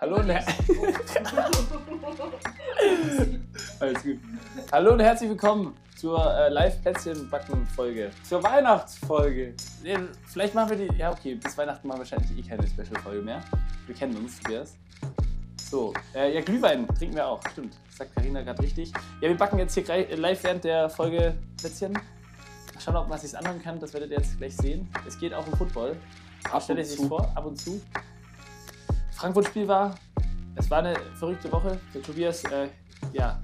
Hallo und, Alles gut. Hallo und herzlich willkommen zur äh, Live-Plätzchen-Backen-Folge. Zur Weihnachtsfolge. Nee, Vielleicht machen wir die. Ja, okay, bis Weihnachten machen wir wahrscheinlich eh keine Special-Folge mehr. Wir kennen uns, Tobias. So, äh, ja, Glühwein trinken wir auch, stimmt. Sagt Karina gerade richtig. Ja, wir backen jetzt hier grei- live während der Folge Plätzchen. Mal Schauen, ob man sich anhören kann, das werdet ihr jetzt gleich sehen. Es geht auch um Football. Ab Stell dir und sich zu. vor, ab und zu. Frankfurt-Spiel war, es war eine verrückte Woche. Der Tobias, äh, ja,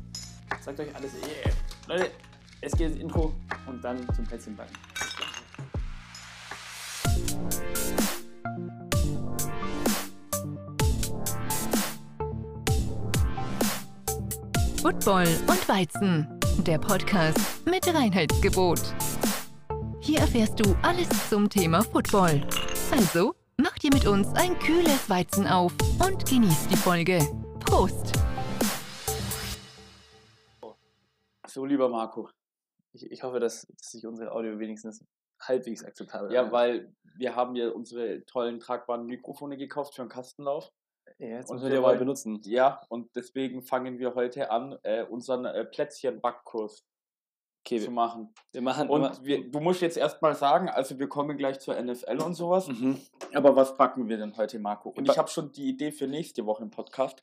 sagt euch alles. Yeah. Leute, es geht ins Intro und dann zum Plätzchenbacken. Football und Weizen, der Podcast mit Reinheitsgebot. Hier erfährst du alles zum Thema Football. Also, mach dir mit uns ein kühles Weizen auf und genieß die Folge. Prost! So, lieber Marco. Ich, ich hoffe, dass, dass sich unsere Audio wenigstens halbwegs akzeptabel Ja, weil wir haben ja unsere tollen tragbaren Mikrofone gekauft für einen Kastenlauf. Ja, jetzt und wir mal wollen- benutzen. Ja, und deswegen fangen wir heute an, äh, unseren äh, Plätzchen-Backkurs Okay, zu wir, machen. wir machen Und wir, du musst jetzt erstmal sagen, also wir kommen gleich zur NFL und sowas. Mhm. Aber was backen wir denn heute, Marco? Und ich habe schon die Idee für nächste Woche im Podcast.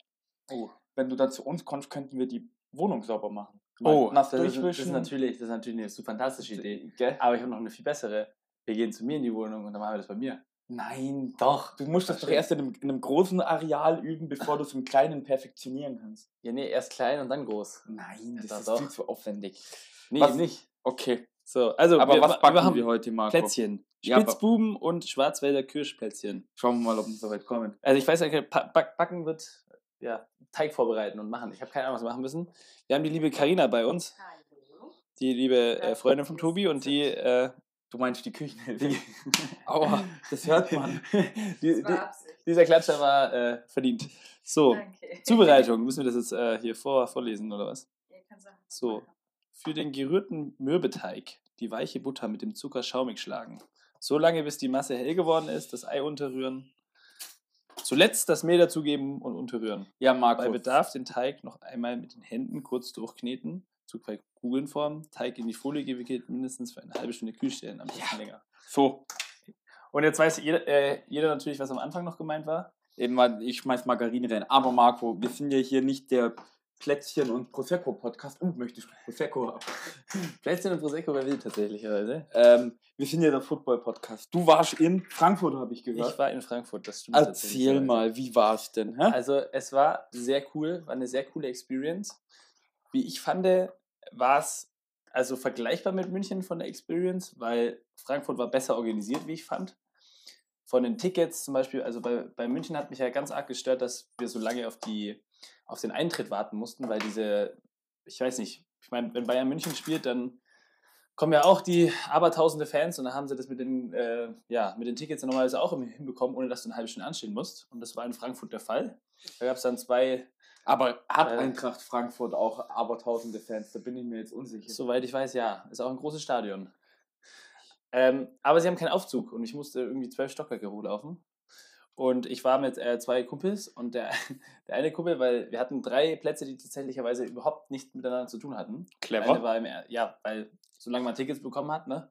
Oh, Wenn du dann zu uns kommst, könnten wir die Wohnung sauber machen. oh das, ist, das, ist durchwischen. natürlich, das ist natürlich eine super fantastische Idee. Gell? Aber ich habe noch eine viel bessere. Wir gehen zu mir in die Wohnung und dann machen wir das bei mir. Nein, Doch. Du musst das doch stimmt. erst in einem, in einem großen Areal üben, bevor du es im Kleinen perfektionieren kannst. Ja, nee, erst klein und dann groß. Nein, das Ja, ist doch. viel zu aufwendig. Nee, Was- nicht. Okay, So, also aber wir, was backen machen wir heute, Marco? Plätzchen. Ja, Spitzbuben und Schwarzwälder Kirschplätzchen. Schauen wir mal, ob wir so weit kommen. Also ich weiß ja, Backen wird ja, Teig vorbereiten und machen. Ich habe keine Ahnung, was wir machen müssen. Wir haben die liebe Karina bei uns, die liebe äh, Freundin von Tobi und die, äh, Du meinst die Küchenhilfe? die Aua, das hört man. die, die, dieser Klatscher war äh, verdient. So, Danke. Zubereitung. Müssen wir das jetzt äh, hier vor, vorlesen oder was? Ja, du auch So. Für den gerührten Mürbeteig die weiche Butter mit dem Zucker schaumig schlagen. So lange, bis die Masse hell geworden ist, das Ei unterrühren. Zuletzt das Mehl dazugeben und unterrühren. Ja, Marco. Bei Bedarf den Teig noch einmal mit den Händen kurz durchkneten, zu zwei Kugeln formen, Teig in die Folie gewickelt, mindestens für eine halbe Stunde kühl stellen, am besten länger. So, Und jetzt weiß jeder, äh, jeder natürlich, was am Anfang noch gemeint war. eben mal, ich schmeiß Margarine rein. Aber Marco, wir sind ja hier nicht der Plätzchen- und Prosecco-Podcast. Uh, möchtest du Prosecco haben? Plätzchen und Prosecco wer will tatsächlicherweise. Ähm, wir sind ja der Football-Podcast. Du warst in Frankfurt, habe ich gehört. Ich war in Frankfurt, das stimmt. Erzähl mal, wie war es denn? Hä? Also es war sehr cool, war eine sehr coole Experience. Wie ich fand, war es also vergleichbar mit München von der Experience, weil Frankfurt war besser organisiert, wie ich fand. Von den Tickets zum Beispiel, also bei, bei München hat mich ja ganz arg gestört, dass wir so lange auf, die, auf den Eintritt warten mussten, weil diese, ich weiß nicht, ich meine, wenn Bayern München spielt, dann kommen ja auch die abertausende Fans und dann haben sie das mit den, äh, ja, mit den Tickets dann normalerweise auch hinbekommen, ohne dass du eine halbe Stunde anstehen musst. Und das war in Frankfurt der Fall. Da gab es dann zwei, Aber hat Äh, Eintracht Frankfurt auch aber tausende Fans? Da bin ich mir jetzt unsicher. soweit ich weiß, ja, ist auch ein großes Stadion. Ähm, aber sie haben keinen Aufzug und ich musste irgendwie zwölf Stockwerke hochlaufen. Und ich war mit äh, zwei Kumpels und der, der eine Kumpel, weil wir hatten drei Plätze, die tatsächlicherweise überhaupt nicht miteinander zu tun hatten. Clever. Eine war im, ja, weil solange man Tickets bekommen hat, ne?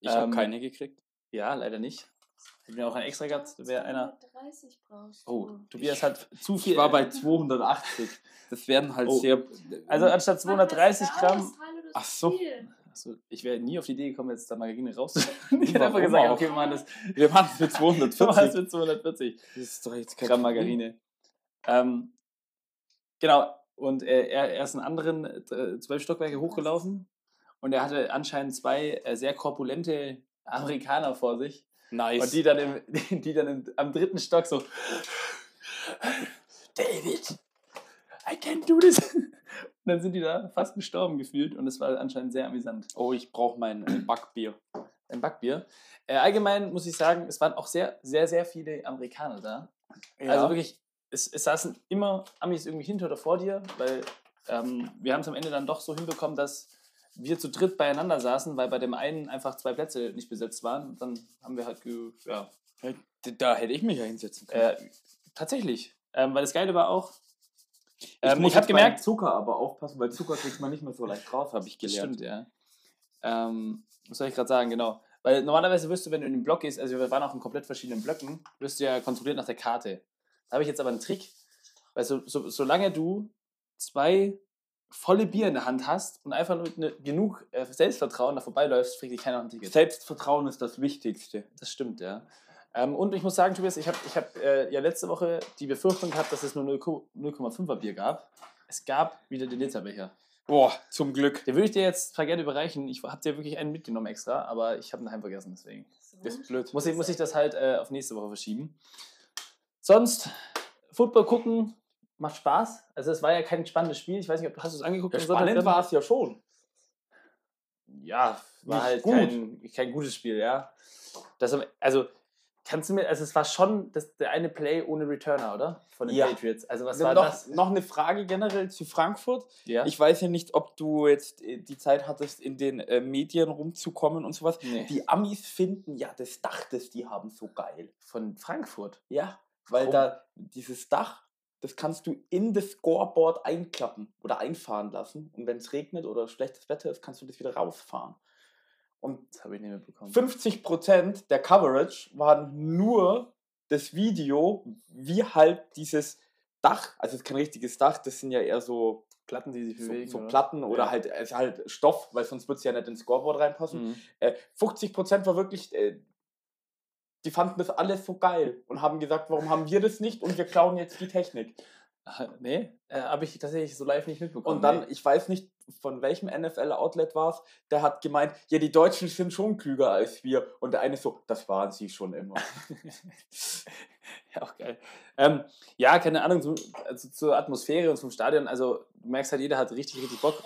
ich habe ähm, keine gekriegt. Ja, leider nicht. Hätten wir auch ein extra gehabt, wäre einer. 230 brauchst Oh, du. Tobias hat zu viel. Ich war bei 280. Das werden halt Oh. sehr. also anstatt 230 Mach das Gramm. Ach so. Viel. Also, ich wäre nie auf die Idee gekommen, jetzt da Margarine rauszunehmen. Ich hätte einfach gesagt, okay, wir machen das. Wir machen es für Wir machen das 240. mit 240 Das ist doch jetzt kein Gramm. Margarine. Ähm, genau, und äh, er, er ist einen anderen äh, zwölf Stockwerke hochgelaufen und er hatte anscheinend zwei äh, sehr korpulente Amerikaner vor sich. Nice. Und die dann, im, die dann im, am dritten Stock so, David, I can't do this. Und dann sind die da fast gestorben gefühlt und es war anscheinend sehr amüsant. oh, ich brauche mein äh, Backbier. Ein Backbier. Äh, allgemein muss ich sagen, es waren auch sehr, sehr, sehr viele Amerikaner da. Also wirklich, es, es saßen immer Amis irgendwie hinter oder vor dir, weil ähm, wir haben es am Ende dann doch so hinbekommen, dass wir zu dritt beieinander saßen, weil bei dem einen einfach zwei Plätze nicht besetzt waren. Und dann haben wir halt, ge ja, Da hätte ich mich ja hinsetzen können. äh, tatsächlich. Ähm, weil das Geile war auch, Ich ähm, muss ich habe gemerkt, Zucker aber aufpassen, weil Zucker kriegt man nicht mehr so leicht raus, habe ich gelernt. stimmt, ja. Ähm, was soll ich gerade sagen, genau. Weil normalerweise wirst du, wenn du in den Block gehst, also wir waren auch in komplett verschiedenen Blöcken, wirst du ja kontrolliert nach der Karte. Da habe ich jetzt aber einen Trick, weil so, so, solange du zwei volle Bier in der Hand hast und einfach nur ne, genug äh, Selbstvertrauen da vorbeiläufst, kriegt dich keiner ein Ticket. Selbstvertrauen ist das Wichtigste. Das stimmt, ja. Ähm, und ich muss sagen, Tobias, ich habe ich hab, äh, ja letzte Woche die Befürchtung gehabt, dass es nur 0,- 0,5er Bier gab. Es gab wieder den Literbecher. Boah, zum Glück. Den würde ich dir jetzt zwar gerne überreichen. Ich habe dir wirklich einen mitgenommen extra, aber ich habe ihn daheim vergessen, deswegen. Das ist blöd. Muss ich, muss ich das halt äh, auf nächste Woche verschieben. Sonst, Football gucken macht Spaß. Also es war ja kein spannendes Spiel. Ich weiß nicht, ob du hast du es angeguckt. Ja, spannend war es ja schon. Ja, war Nicht halt gut. Kein, kein gutes Spiel, ja. Das, also, kannst du mir, also es war schon das, der eine Play ohne Returner, oder? Von den Ja. Patriots. Also was war noch, das? noch eine Frage generell zu Frankfurt. Ja? Ich weiß ja nicht, ob du jetzt äh, die Zeit hattest, in den äh, Medien rumzukommen und sowas. nee. Die Amis finden ja das Dach, das die haben, so geil. von Frankfurt. Ja, weil Warum? da dieses Dach, das kannst du in das Scoreboard einklappen oder einfahren lassen. Und wenn es regnet oder schlechtes Wetter ist, kannst du das wieder rausfahren. Und Das habe ich nicht mitbekommen. 50% der Coverage waren nur das Video, wie halt dieses Dach, also es ist kein richtiges Dach, das sind ja eher so, Platten, die sich so, bewegen. so oder? Platten oder Ja. halt, ist halt Stoff, weil sonst wird es ja nicht ins Scoreboard reinpassen. Mhm. Äh, 50% war wirklich, äh, die fanden das alles so geil und haben gesagt, warum haben wir das nicht und wir klauen jetzt die Technik. Nee, äh, habe ich tatsächlich so live nicht mitbekommen. Und dann, nee. ich weiß nicht, von welchem NFL-Outlet war es, der hat gemeint, ja, die Deutschen sind schon klüger als wir. Und der eine so, das waren sie schon immer. ja, auch geil. Ähm, ja, keine Ahnung, so, also zur Atmosphäre und zum Stadion. Also, du merkst halt, jeder hat richtig, richtig Bock.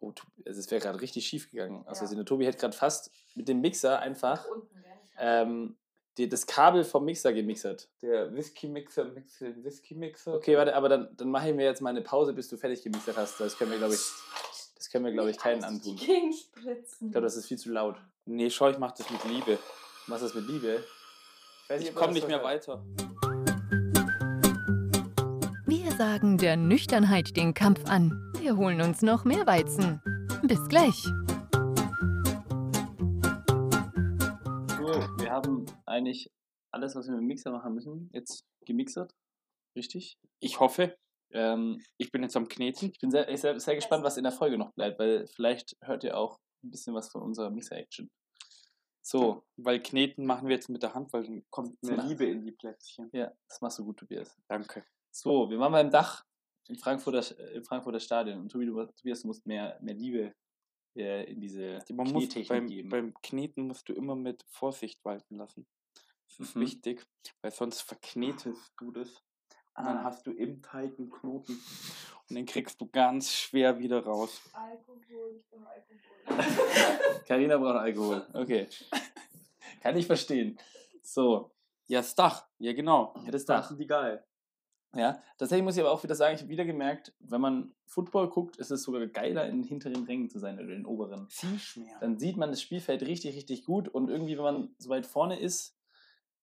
Oh, also es wäre gerade richtig schief gegangen. Also, Ja. der Tobi hätte gerade fast mit dem Mixer einfach Unten ähm, die, das Kabel vom Mixer gemixert. Der Whisky-Mixer mixt den Whisky-Mixer. Okay, warte, aber dann, dann mache ich mir jetzt mal eine Pause, bis du fertig gemixert hast. Das können wir, glaube ich, das können wir, glaube ich, keinen antun. Ich glaube, das ist viel zu laut. Nee, schau, ich mach das mit Liebe. Du machst das mit Liebe. weiß Ich komme nicht mehr hört. weiter. Wir sagen der Nüchternheit den Kampf an. Wir holen uns noch mehr Weizen. Bis gleich. Haben eigentlich alles, was wir mit dem Mixer machen müssen, jetzt gemixert. Richtig? Ich hoffe, Ähm, ich bin jetzt am Kneten. ich bin sehr, ich sehr, sehr gespannt, was in der Folge noch bleibt, weil vielleicht hört ihr auch ein bisschen was von unserer Mixer-Action. So, Weil Kneten machen wir jetzt mit der Hand, weil dann kommt mehr. Liebe in die Plätzchen. ja, das machst du gut, Tobias. Danke. So, wir waren beim Dach im Frankfurter, äh, im Frankfurter Stadion. Und Tobi, du, Tobias, du musst mehr, mehr Liebe äh, in diese Man muss Knietechnik beim, geben. beim Kneten musst du immer mit Vorsicht walten lassen. Das ist Mhm. wichtig, weil sonst verknetest du das. Und dann Ah. hast du im Teig einen Knoten. Und den kriegst du ganz schwer wieder raus. Alkohol, ich brauche Alkohol. Carina braucht Alkohol. Okay. Kann ich verstehen. So, Ja, das Dach. Ja, genau. Ja, das Dach. Fanden die geil. Ja. Tatsächlich muss ich aber auch wieder sagen, ich habe wieder gemerkt, wenn man Football guckt, ist es sogar geiler, in den hinteren Rängen zu sein oder in den oberen. Siehst mehr. Dann sieht man das Spielfeld richtig, richtig gut und irgendwie, wenn man so weit vorne ist,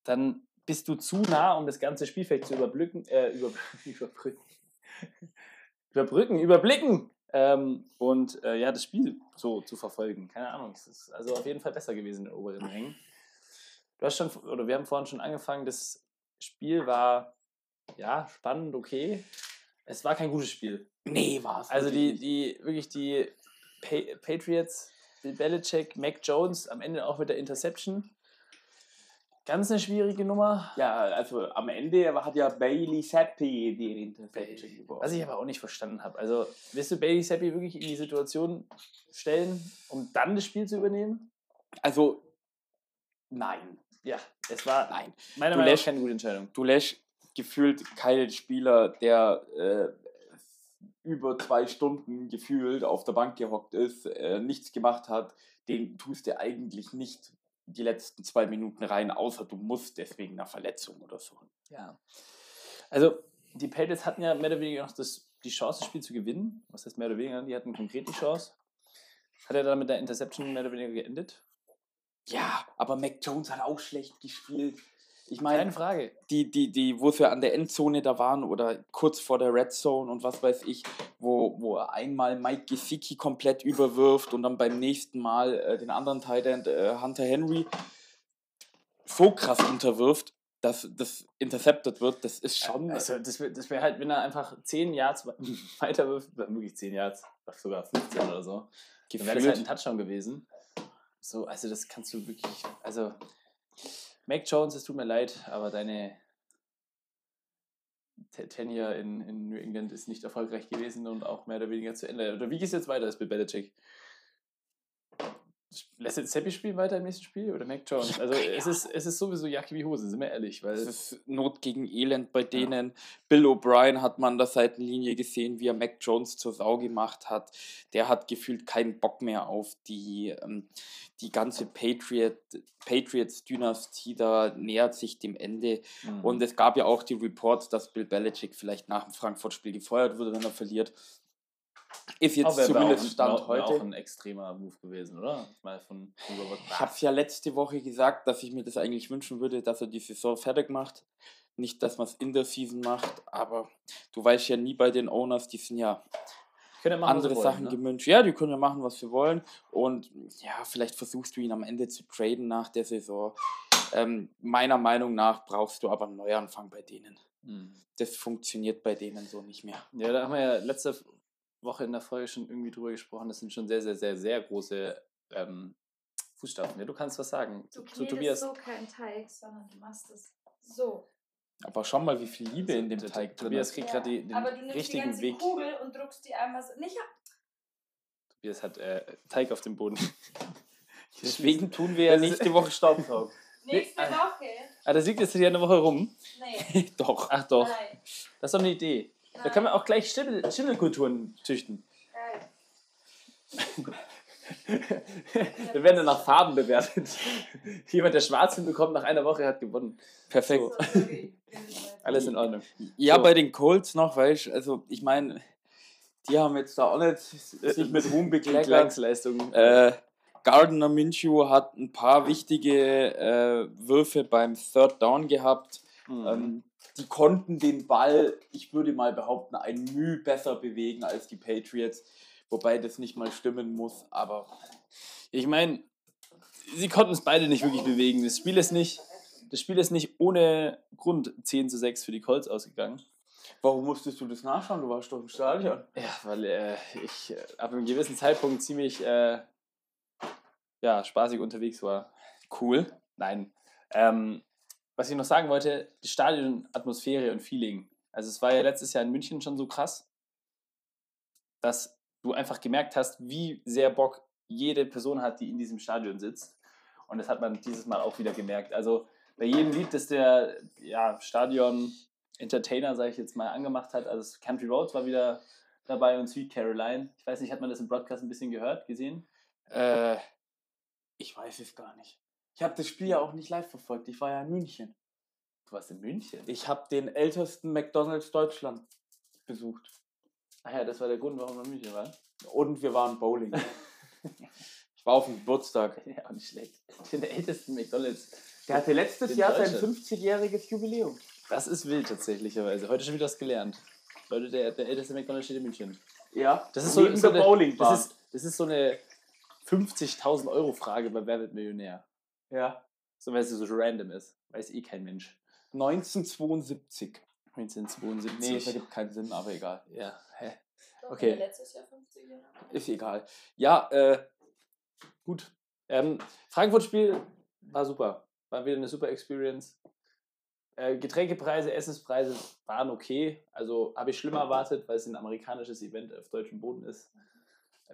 dann bist du zu nah, um das ganze Spielfeld zu überblicken, äh, über, überbrücken. überbrücken, überblicken ähm, und äh, ja, das Spiel so zu verfolgen. Keine Ahnung, es ist also auf jeden Fall besser gewesen in den oberen Rängen. Du hast schon, oder wir haben vorhin schon angefangen, das Spiel war ja spannend, okay. Es war kein gutes Spiel. Nee, war's. Also die, wirklich die, wirklich die pa Patriots, Bill Belichick, Mac Jones, am Ende auch mit der Interception. Ganz eine schwierige Nummer. Ja, also am Ende hat ja Bailey Zappi die Interception geworfen. Was ich aber auch nicht verstanden habe. Also, willst du Bailey Zappi wirklich in die Situation stellen, um dann das Spiel zu übernehmen? Also, nein. Ja, es war Nein. meiner Meinung nach keine gute Entscheidung. Du lässt gefühlt keinen Spieler, der äh, über zwei Stunden gefühlt auf der Bank gehockt ist, äh, nichts gemacht hat, den tust du eigentlich nicht die letzten zwei Minuten rein, außer du musst deswegen einer Verletzung oder so. Ja. Also, die Patriots hatten ja mehr oder weniger noch das, die Chance, das Spiel zu gewinnen. Was heißt mehr oder weniger? Die hatten konkret die Chance. Hat er dann mit der Interception mehr oder weniger geendet? Ja, aber Mac Jones hat auch schlecht gespielt. Ich meine, Keine Frage. die, die, die, wo sie an der Endzone da waren oder kurz vor der Red Zone und was weiß ich, wo, wo er einmal Mike Gesicki komplett überwirft und dann beim nächsten Mal äh, den anderen Tight End äh, Hunter Henry so krass unterwirft, dass das intercepted wird, das ist schon. Also, das wäre das wär halt, wenn er einfach 10 Yards we- weiter wirft, wirklich 10 Yards, sogar 15 oder so, dann wäre das halt ein. Touchdown gewesen. So, also das kannst du wirklich, also Mac Jones, es tut mir leid, aber deine Te- Tenure in, in New England ist nicht erfolgreich gewesen und auch mehr oder weniger zu Ende. Oder wie geht es jetzt weiter, das Bill Belichick? Lässt jetzt Seppi spielen weiter im nächsten Spiel oder Mac Jones? Also es ist, es ist sowieso Jacke wie Hose, sind wir ehrlich. Weil Es ist Not gegen Elend bei denen. Bill O'Brien hat man an der Seitenlinie gesehen, wie er Mac Jones zur Sau gemacht hat. Der hat gefühlt keinen Bock mehr auf die, ähm, die ganze Patriot, Patriots-Dynastie. Da nähert sich dem Ende. Mhm. Und es gab ja auch die Reports, dass Bill Belichick vielleicht nach dem Frankfurt-Spiel gefeuert würde, wenn er verliert. Ist jetzt Aber zumindest auch, Stand heute. auch ein extremer Move gewesen, oder? Mal von, von Robert Ich habe es ja letzte Woche gesagt, dass ich mir das eigentlich wünschen würde, dass er die Saison fertig macht. Nicht, dass man es in der Season macht, aber du weißt ja nie bei den Owners, die sind ja machen, andere wollen, Sachen ne? gewünscht. Ja, die können ja machen, was sie wollen. Und ja, vielleicht versuchst du ihn am Ende zu traden nach der Saison. Ähm, meiner Meinung nach brauchst du aber einen Neuanfang bei denen. Mhm. Das funktioniert bei denen so nicht mehr. Ja, da haben wir ja letzte Woche in der Folge schon irgendwie drüber gesprochen. Das sind schon sehr, sehr, sehr, sehr große ähm, Fußstapfen. Ja, du kannst was sagen. Du zu Tobias. so keinen Teig, sondern du machst es so. Aber schau mal, wie viel Liebe in dem Teig drin Tobias ist. kriegt Ja, gerade die- den Aber du nimmst die richtigen ganze Weg. Kugel und druckst die einmal so. Nicht ab. Tobias hat äh, Teig auf dem Boden. Deswegen tun wir ja nächste Woche Staubsaugen. Nächste ah. Woche. Ah, das liegt jetzt hier eine Woche rum. Nee. Doch. Ach doch, Nein. das ist doch eine Idee. Da können wir auch gleich Schimmel, Schimmelkulturen züchten. Geil. Wir werden dann nach Farben bewertet. Jemand, der schwarz hinbekommt, nach einer Woche hat gewonnen. Perfekt. So. Alles in Ordnung. Ja, So. bei den Colts noch, weißt du, also ich meine, die haben jetzt da auch nicht sich mit Ruhm bekleckert. Äh, Gardner Minshew hat ein paar wichtige äh, Würfe beim Third Down gehabt. Mhm. Ähm, die konnten den Ball, ich würde mal behaupten, ein Mühe besser bewegen als die Patriots. Wobei das nicht mal stimmen muss, aber Ich meine, sie konnten es beide nicht wirklich bewegen. Das Spiel ist nicht, das Spiel ist nicht ohne Grund 10 zu 6 für die Colts ausgegangen. warum musstest du das nachschauen? Du warst doch im Stadion. Ja, weil äh, ich äh, ab einem gewissen Zeitpunkt ziemlich äh, ja, spaßig unterwegs war. Cool. Nein. Ähm, was ich noch sagen wollte, die Stadionatmosphäre und Feeling. Also es war ja letztes Jahr in München schon so krass, dass du einfach gemerkt hast, wie sehr Bock jede Person hat, die in diesem Stadion sitzt. Und das hat man dieses Mal auch wieder gemerkt. Also bei jedem Lied, das der ja, Stadion-Entertainer, sage ich jetzt mal, angemacht hat, also Country Roads war wieder dabei und Sweet Caroline. Ich weiß nicht, hat man das im Broadcast ein bisschen gehört, gesehen? Äh, ich weiß es gar nicht. Ich habe das Spiel ja auch nicht live verfolgt. Ich war ja in München. Du warst in München. Ich habe den ältesten McDonald's Deutschland besucht. Ach ja, das war der Grund, warum wir in München waren. Und wir waren Bowling. ich war auf dem Geburtstag. Ja, nicht schlecht. Den ältesten McDonalds. Der hatte letztes Jahr sein Deutschland. 50-jähriges Jubiläum. Das ist wild tatsächlicherweise. Heute schon wieder was gelernt. Leute, der, der älteste McDonalds steht in München. Ja, Das ist so, so der eine, Bowlingbahn. das ist, das ist so eine 50.000 Euro Frage bei Wer wird Millionär? Ja. So, weil es so random ist. Weiß eh kein Mensch. 1972. 1972. Nee, das ergibt keinen Sinn, aber egal. ja, hä? Doch, Okay. letztes Jahr 50 Jahre Ist egal. Ja, äh, Gut. Ähm, Frankfurt-Spiel war super. War wieder eine super Experience. Äh, Getränkepreise, Essenspreise waren okay. Also habe ich schlimmer erwartet, weil es ein amerikanisches Event auf deutschem Boden ist.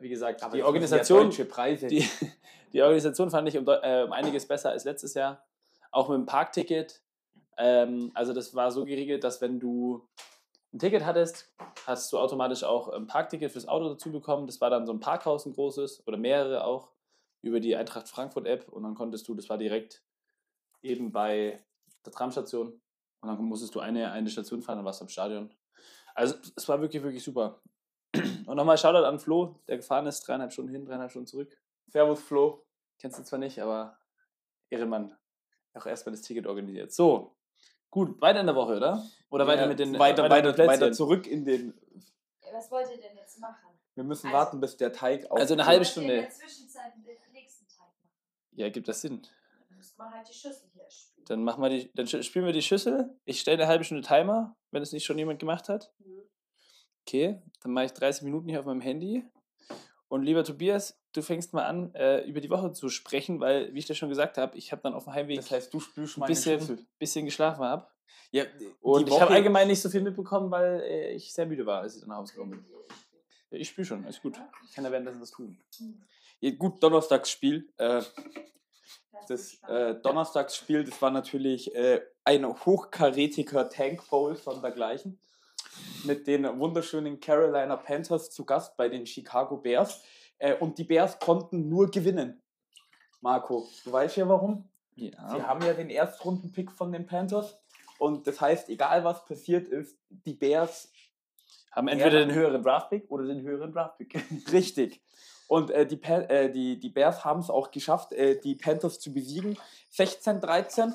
Wie gesagt, die Organisation, die, die Organisation fand ich um, äh, um einiges besser als letztes Jahr. Auch mit dem Parkticket. Ähm, also das war so geregelt, dass wenn du ein Ticket hattest, hast du automatisch auch ein Parkticket fürs Auto dazu bekommen. Das war dann so ein Parkhaus, ein großes oder mehrere auch über die Eintracht Frankfurt App und dann konntest du, das war direkt eben bei der Tramstation und dann musstest du eine, eine Station fahren, dann warst du am Stadion. Also es war wirklich, wirklich super. Und nochmal Shoutout an Flo, der gefahren ist, dreieinhalb Stunden hin, dreieinhalb Stunden zurück. Servus Flo. Kennst du zwar nicht, aber Ehrenmann. auch erstmal das Ticket organisiert. So, gut, weiter in der Woche, oder? Oder weiter Ja, mit den weiter, weiter, Plätzchen? weiter zurück in den. Was wollt ihr denn jetzt machen? Wir müssen Also- warten, bis der Teig Also eine halbe Stunde. In der Zwischenzeit den nächsten Teig machen. Ja, gibt das Sinn. Dann müsste man halt die Schüssel hier spielen. Dann machen wir die, dann spielen wir die Schüssel. Ich stelle eine halbe Stunde Timer, wenn es nicht schon jemand gemacht hat. Okay, dann mache ich 30 Minuten hier auf meinem Handy. Und lieber Tobias, du fängst mal an, äh, über die Woche zu sprechen, weil, wie ich dir schon gesagt habe, ich habe dann auf dem Heimweg Das heißt, du spülst ein meine bisschen, bisschen geschlafen habe. Ja, Und ich habe allgemein nicht so viel mitbekommen, weil äh, ich sehr müde war, als ich dann nach Hause gekommen bin. Ja, ich spiele schon, alles gut. Ich kann ja währenddessen was tun. Ja, gut, Donnerstagsspiel. Äh, das äh, Donnerstagsspiel, das war natürlich äh, ein hochkarätiger Tank Bowl sondergleichen. Mit den wunderschönen Carolina Panthers zu Gast bei den Chicago Bears. Äh, und die Bears konnten nur gewinnen. Marco, du weißt ja warum? Sie Ja. haben ja den Erstrunden-Pick von den Panthers. Und das heißt, egal was passiert ist, die Bears Haben entweder den höheren Draftpick oder den höheren Draftpick. Richtig. Und äh, die, Pa- äh, die, die Bears haben es auch geschafft, äh, die Panthers zu besiegen. 16-13.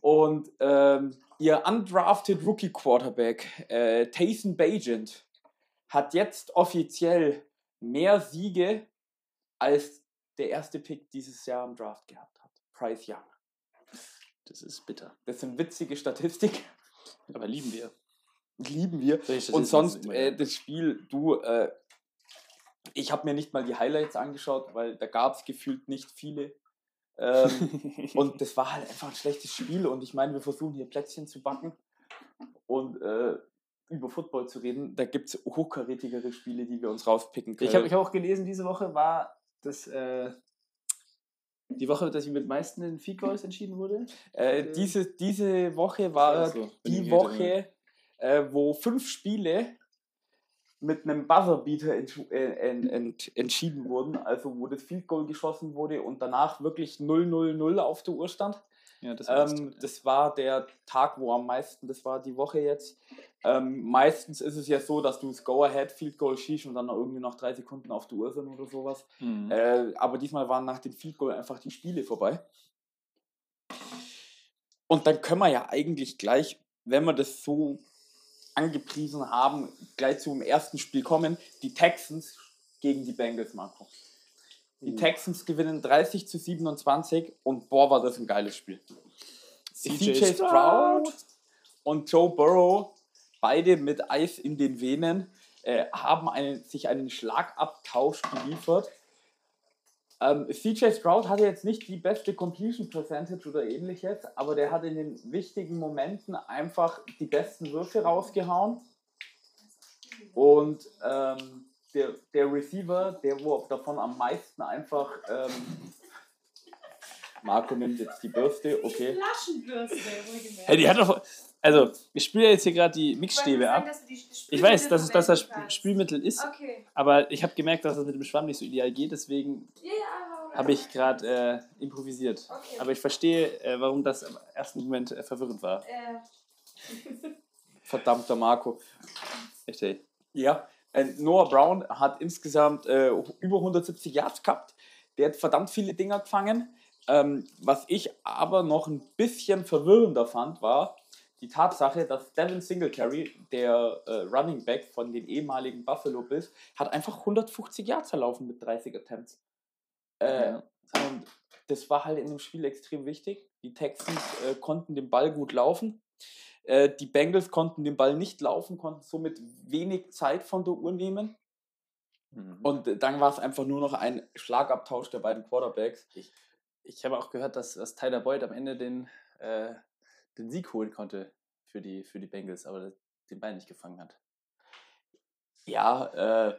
Und ähm, ihr undrafted Rookie Quarterback, äh, Taysom Bagent, hat jetzt offiziell mehr Siege als der erste Pick dieses Jahr im Draft gehabt hat. Bryce Young. Das ist bitter. Das sind witzige Statistik. Aber lieben wir. Lieben wir. Und sonst äh, das Spiel, du, äh, ich habe mir nicht mal die Highlights angeschaut, weil da gab es gefühlt nicht viele. Ähm, und das war halt einfach ein schlechtes Spiel. Und ich meine, wir versuchen hier Plätzchen zu backen und äh, über Football zu reden. Da gibt es hochkarätigere Spiele, die wir uns rauspicken können. Ich habe ich hab auch gelesen, diese Woche war das äh, die Woche, dass ich mit meisten in Feed Goals entschieden wurde. äh, diese, diese Woche war wenn die Woche, äh, wo fünf Spiele mit einem Buzzerbeater äh, ent, entschieden wurden, also wo das Field Goal geschossen wurde und danach wirklich 0-0-0 auf der Uhr stand. Ja, das war Ähm, das war der Tag, wo am meisten, das war die Woche jetzt. Ähm, meistens ist es ja so, dass du das Go-Ahead Field Goal schießt und dann irgendwie noch drei Sekunden auf der Uhr sind oder sowas. Mhm. Äh, aber diesmal waren nach dem Field Goal einfach die Spiele vorbei. Und dann können wir ja eigentlich gleich, wenn wir das so angepriesen haben, gleich zum ersten Spiel kommen. Die Texans gegen die Bengals, Marco. Die Uh. Texans gewinnen 30 zu 27 und boah, war das ein geiles Spiel. CJ CJ Stroud und Joe Burrow, beide mit Eis in den Venen, äh, haben einen, sich einen Schlagabtausch geliefert. Ähm, CJ Stroud hatte jetzt nicht die beste Completion Percentage oder ähnliches, aber der hat in den wichtigen Momenten einfach die besten Würfe rausgehauen. Und ähm, der, der Receiver, der wo davon am meisten einfach. Ähm, Marco nimmt jetzt die Bürste, okay. Flaschenbürste, wohlgemerkt. Hey, die hat doch. Also, ich spiele ja jetzt hier gerade die Mixstäbe sagen, ab. dass die Ich weiß, dass es das das Spülmittel Sp- Spülmittel ist. Okay. aber ich habe gemerkt, dass das mit dem Schwamm nicht so ideal geht, deswegen Ja, habe ich gerade äh, improvisiert. Okay. Aber ich verstehe, äh, warum das im ersten Moment äh, verwirrend war. Äh, Verdammter Marco. Echt, ey. Ja, äh, Noah Brown hat insgesamt äh, über 170 Yards gehabt. Der hat verdammt viele Dinger gefangen. Ähm, was ich aber noch ein bisschen verwirrender fand, war die Tatsache, dass Devin Singletary, der äh, Running Back von den ehemaligen Buffalo Bills, hat einfach 150 Yards erlaufen mit 30 Attempts. Äh, Ja. Und das war halt in dem Spiel extrem wichtig. Die Texans äh, konnten den Ball gut laufen. Äh, die Bengals konnten den Ball nicht laufen, konnten somit wenig Zeit von der Uhr nehmen. Mhm. Und äh, dann war es einfach nur noch ein Schlagabtausch der beiden Quarterbacks. Ich habe auch gehört, dass, dass Tyler Boyd am Ende den, äh, den Sieg holen konnte für die, für die Bengals, aber den Ball nicht gefangen hat. Ja, äh,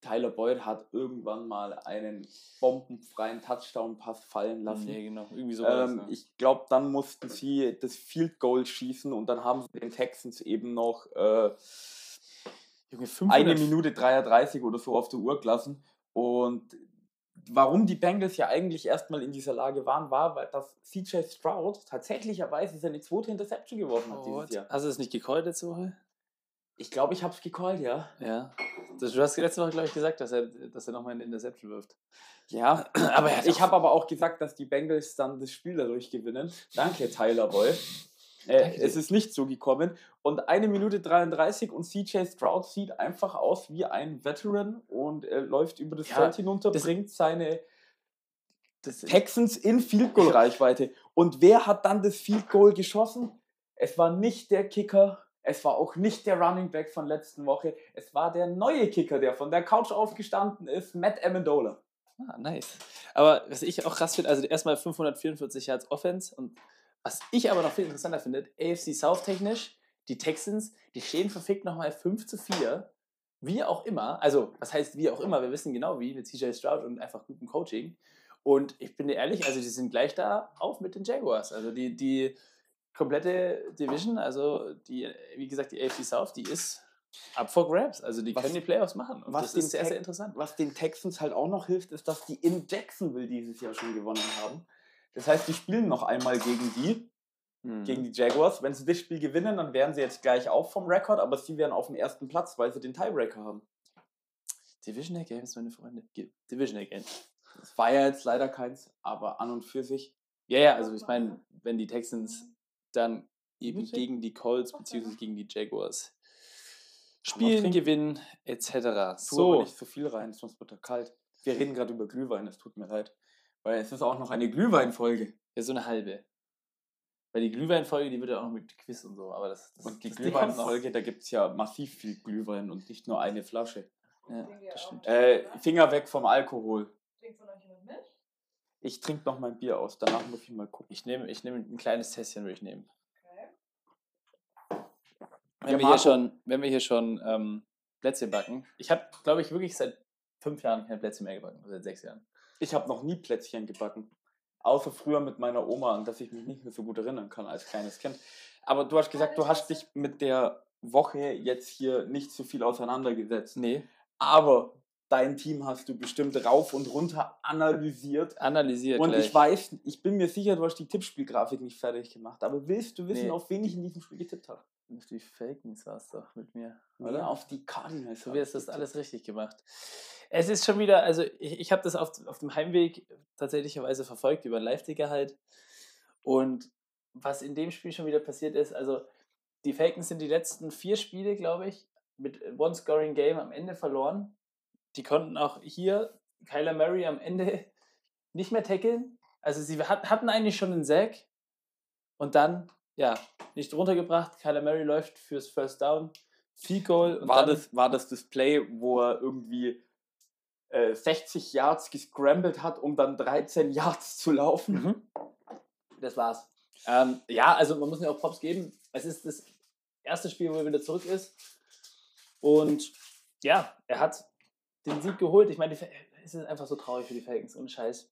Tyler Boyd hat irgendwann mal einen bombenfreien Touchdown-Pass fallen lassen. Nee, genau. Irgendwie so das, Ähm, ne? Ich glaube, dann mussten sie das Field Goal schießen und dann haben sie den Texans eben noch äh, Junge, eine 500 Minute 33 oder so auf der Uhr gelassen. Und warum die Bengals ja eigentlich erstmal in dieser Lage waren, war, weil das CJ Stroud tatsächlicherweise seine zweite Interception geworfen hat Oh, dieses Jahr. Hast du das nicht gecallt letzte Woche? Ich glaube, ich habe es gecallt, ja. Ja. Das, du hast letzte Woche, glaube ich, gesagt, dass er, dass er nochmal eine Interception wirft. Ja, Aber er ich habe aber auch gesagt, dass die Bengals dann das Spiel dadurch gewinnen. Danke, Tyler Boy. Äh, es ist nicht so gekommen. Und eine Minute 33 und CJ Stroud sieht einfach aus wie ein Veteran und er läuft über das Ja, Feld hinunter, bringt seine Texans in Field Goal Reichweite. Und wer hat dann das Field Goal geschossen? Es war nicht der Kicker, es war auch nicht der Running Back von letzten Woche, es war der neue Kicker, der von der Couch aufgestanden ist, Matt Amendola. Ah, nice. Aber was ich auch krass finde, also erstmal 544 Yards Offense und was ich aber noch viel interessanter finde, AFC South technisch, die Texans, die stehen verfickt nochmal 5 zu 4. Wie auch immer, also was heißt wie auch immer, wir wissen genau wie, mit CJ Stroud und einfach gutem Coaching. Und ich bin dir ehrlich, also die sind gleich da auf mit den Jaguars. Also die, die komplette Division, also die, wie gesagt, die AFC South, die ist up for grabs. Also die Was- können die Playoffs machen. Und was das ist sehr, sehr interessant. Was den Texans halt auch noch hilft, ist, dass die in Jacksonville dieses Jahr schon gewonnen haben. Das heißt, die spielen noch einmal gegen die, Hm. gegen die Jaguars. Wenn sie das Spiel gewinnen, dann wären sie jetzt gleich auf vom Rekord, aber sie wären auf dem ersten Platz, weil sie den Tiebreaker haben. Divisional Games, meine Freunde. Divisional Games. Das war ja jetzt leider keins, aber an und für sich. Ja, ja, also ich meine, wenn die Texans dann eben gegen die Colts bzw. gegen die Jaguars spielen, gewinnen, etc. So, nicht so viel rein, sonst wird er kalt. Wir reden gerade über Glühwein, es tut mir leid. Weil es ist auch noch eine Glühweinfolge. ja, so eine halbe. Weil die Glühweinfolge, die wird ja auch noch mit Quiz und so, aber das, das Und die das. Glühweinfolge, da gibt es ja massiv viel Glühwein und nicht nur eine Flasche. Ja, das stimmt. Äh, Finger weg vom Alkohol. Trinkt von euch jemand mit? Ich trinke noch mein Bier aus, danach muss ich mal gucken. Ich nehme ich nehm ein kleines Tässchen, würde ich nehmen. Okay. Wenn, Ja, wir, hier schon, wenn wir hier schon ähm, Plätzchen backen. Ich habe, glaube ich, wirklich seit fünf Jahren kein Plätzchen mehr gebacken. Seit sechs Jahren. Ich habe noch nie Plätzchen gebacken. Außer früher mit meiner Oma, an das ich mich nicht mehr so gut erinnern kann als kleines Kind. Aber du hast gesagt, du hast dich mit der Woche jetzt hier nicht so viel auseinandergesetzt. Nee. Aber dein Team hast du bestimmt rauf und runter analysiert. Analysiert Und gleich. ich weiß, ich bin mir sicher, du hast die Tippspielgrafik nicht fertig gemacht. Aber willst du wissen, Nee. auf wen ich in diesem Spiel getippt habe? Auf die Falcons war es doch mit mir. Oder Oder? auf die Cardinals. So hast du das alles richtig gemacht. Es ist schon wieder, also ich, ich habe das auf, auf dem Heimweg tatsächlicherweise verfolgt, über Live-Ticker halt. Und was in dem Spiel schon wieder passiert ist, also die Falcons sind die letzten vier Spiele, glaube ich, mit One-Scoring-Game am Ende verloren. Die konnten auch hier Kyler Murray am Ende nicht mehr tackeln. Also sie hat, hatten eigentlich schon einen Sack und dann, ja, nicht runtergebracht. Kyler Murray läuft fürs First Down. Field Goal. Und war, das, war das Display, wo er irgendwie äh, 60 Yards gescrambled hat, um dann 13 Yards zu laufen? Mhm. Das war's. Ähm, ja, also man muss mir auch Props geben. Es ist das erste Spiel, wo er wieder zurück ist. Und ja, er hat den Sieg geholt. Ich meine, es ist einfach so traurig für die Falcons, ohne Scheiß.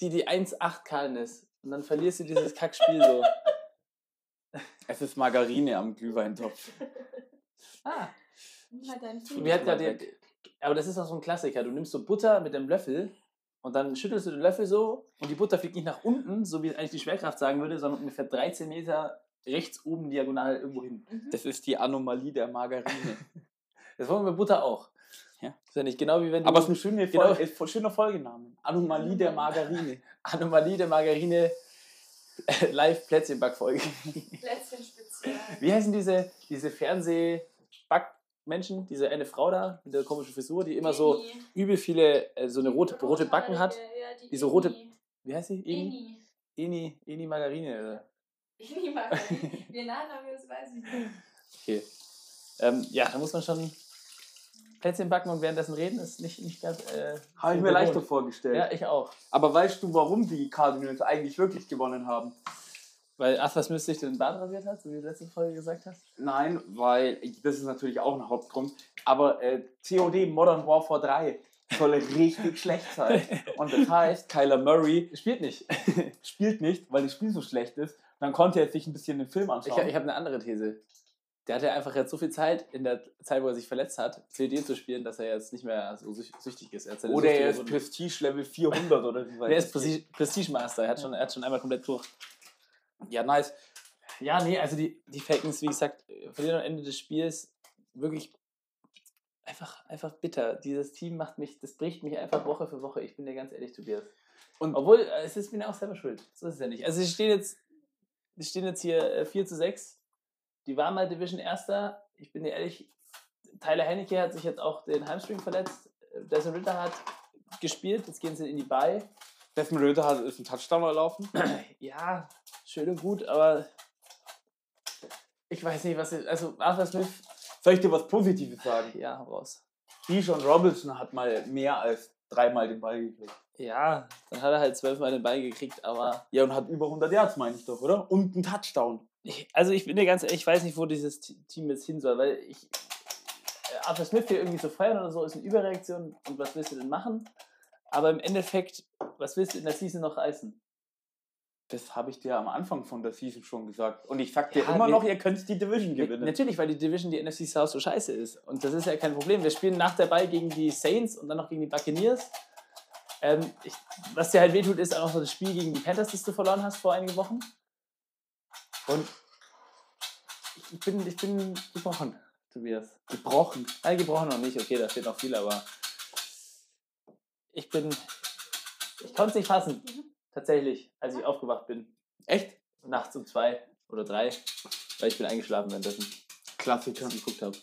Die, die 1-8 kalten ist. Und dann verlierst du dieses Kackspiel so. Es ist Margarine am Glühweintopf. Ah, Halt wir hatten ja den, aber das ist auch so ein Klassiker. Du nimmst so Butter mit dem Löffel und dann schüttelst du den Löffel so und die Butter fliegt nicht nach unten, so wie eigentlich die Schwerkraft sagen würde, sondern ungefähr 13 Meter rechts oben diagonal irgendwo hin. Mhm. Das ist die Anomalie der Margarine. Das wollen wir mit Butter auch. Ja. Ist ja nicht genau wie wenn du Aber es ist ein schöner, Genau. Fol äh, schöner Folgename. Anomalie der Margarine. Anomalie der Margarine Live-Plätzchen-Backfolge. Plätzchen spezial. Wie heißen diese, diese Fernseh-Backmenschen? Diese eine Frau da mit der komischen Frisur, die immer so Eni. übel viele, äh, so eine rote, rote Backen hat. Ja, die Die so rote-. Wie heißt sie? Eni? Eni. Eni, Margarine. Oder? Eni Margarine. Wie Nachname ist, weiß ich nicht. Okay. Ähm, ja, da muss man schon Plätzchen backen und währenddessen reden, ist nicht, nicht ganz. Äh, Habe ich mir leichter vorgestellt. Ja, ich auch. Aber weißt du, warum die Cardinals eigentlich wirklich gewonnen haben? Weil Athas Müsste sich den Bart rasiert hat, so wie du letzte Folge gesagt hast. Nein, weil das ist natürlich auch ein Hauptgrund. Aber äh, COD Modern Warfare 3 soll richtig schlecht sein. Und das heißt, Kyler Murray Spielt nicht. spielt nicht, weil das Spiel so schlecht ist. Dann konnte er sich ein bisschen den Film Ich, anschauen. ich habe eine andere These. Der hatte einfach jetzt so viel Zeit in der Zeit, wo er sich verletzt hat, COD zu spielen, dass er jetzt nicht mehr so süch- süchtig ist. Er Oder er ist. Prestige Level 400 oder wie weit Der ist. Prestige, Prestige Master. Er hat, schon, er hat schon einmal komplett durch. Ja, nice. Ja, nee, also die, die Falcons, wie gesagt, verlieren am Ende des Spiels wirklich einfach, einfach bitter. Dieses Team macht mich, das bricht mich einfach Woche für Woche. Ich bin dir ganz ehrlich, Tobias. Und Obwohl, äh, es ist mir auch selber schuld. So ist es ja nicht. Also sie stehen jetzt, sie stehen jetzt hier äh, 4 zu 6. Die waren mal Division Erster. Ich bin dir ehrlich, Tyler Hennecke hat sich jetzt auch den Hamstring verletzt. Desmond Ritter hat gespielt. Jetzt gehen sie in die Bye. Desmond Ritter hat ist ein Touchdown erlaufen. Ja, schön und gut, aber ich weiß nicht, was. Also, Arthur Smith, Soll ich dir was Positives sagen? ja, raus. Bijan Robinson hat mal mehr als dreimal den Ball gekriegt. Ja, dann hat er halt zwölfmal den Ball gekriegt, aber. Ja, und hat über 100 Yards, meine ich doch, oder? Und einen Touchdown. Ich, also, ich bin dir ganz ehrlich, ich weiß nicht, wo dieses Team jetzt hin soll, weil ich. äh, Arthur Smith hier irgendwie zu feiern oder so ist eine Überreaktion und was willst du denn machen? Aber im Endeffekt, was willst du in der Season noch reißen? Das habe ich dir am Anfang von der Season schon gesagt. Und ich sag dir Ja, immer wir- noch, ihr könnt die Division gewinnen. Natürlich, weil die Division, die NFC South so scheiße ist. Und das ist ja kein Problem. Wir spielen nach der Ball gegen die Saints und dann noch gegen die Buccaneers. Ähm, ich, was dir halt wehtut, ist auch noch das Spiel gegen die Panthers, das du verloren hast vor einigen Wochen. Und ich- ich bin, ich bin gebrochen, Tobias. Gebrochen. Nein, gebrochen noch nicht. Okay, da steht noch viel, aber ich bin. Ich konnte es nicht fassen. Tatsächlich, als ich aufgewacht bin. Echt? Nachts um zwei oder drei, weil ich bin eingeschlafen währenddessen Klassiker. das geguckt habe.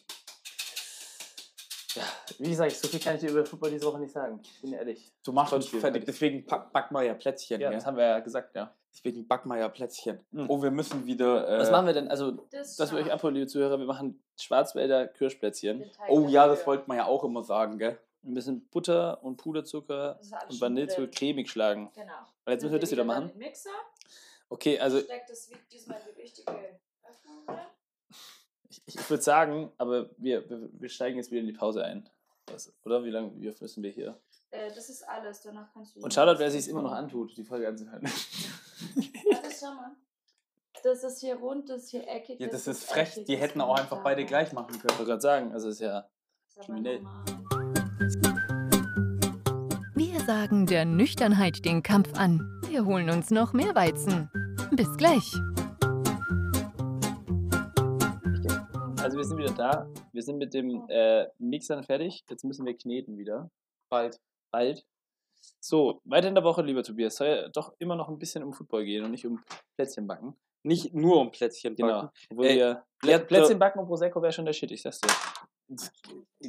Ja, wie gesagt, so viel kann ich dir über Football diese Woche nicht sagen. Ich bin ehrlich. Du machst uns fertig. Deswegen pack, back mal ja Plätzchen. Ja, gell? das haben wir ja gesagt, ja. Deswegen back mal ja Plätzchen. Mhm. Oh, wir müssen wieder. Äh, Was machen wir denn? Also, Das dass wir euch abholen, liebe Zuhörer, wir machen Schwarzwälder Kirschplätzchen. Oh ja, das wollte man ja auch immer sagen, gell? Wir müssen Butter und Puderzucker und Vanillezucker cremig schlagen. Genau. Und jetzt müssen wir das wieder machen. Mixer, Okay, also steckt das wie diesmal die richtige Öffnung rein. ich, ich würde sagen, aber wir, wir, wir steigen jetzt wieder in die Pause ein. Was, oder? Wie lange wie oft müssen wir hier? Äh, das ist alles, danach kannst du. Und Shoutout, wer sich es immer noch antut, die Folge anzuhören. Warte, schau mal. Das ist hier rund, das ist hier eckig. Ja, das ist frech. eckig, Die das hätten auch einfach sagen. beide gleich machen Ich können. wollte gerade sagen, also ist ja. Das kriminell. Wir sagen der Nüchternheit den Kampf an. Wir holen uns noch mehr Weizen. Bis gleich. Also wir sind wieder da. Wir sind mit dem äh, Mixern fertig. Jetzt müssen wir kneten wieder. Bald. Bald. So, weiter in der Woche, lieber Tobias. Soll ja doch immer noch ein bisschen um Football gehen und nicht um Plätzchen backen. Nicht nur um Plätzchen Genau. backen. Obwohl Äh, wir Plä- Plä Plätzchen backen und Prosecco wäre schon der Shit, ich sag's dir. Das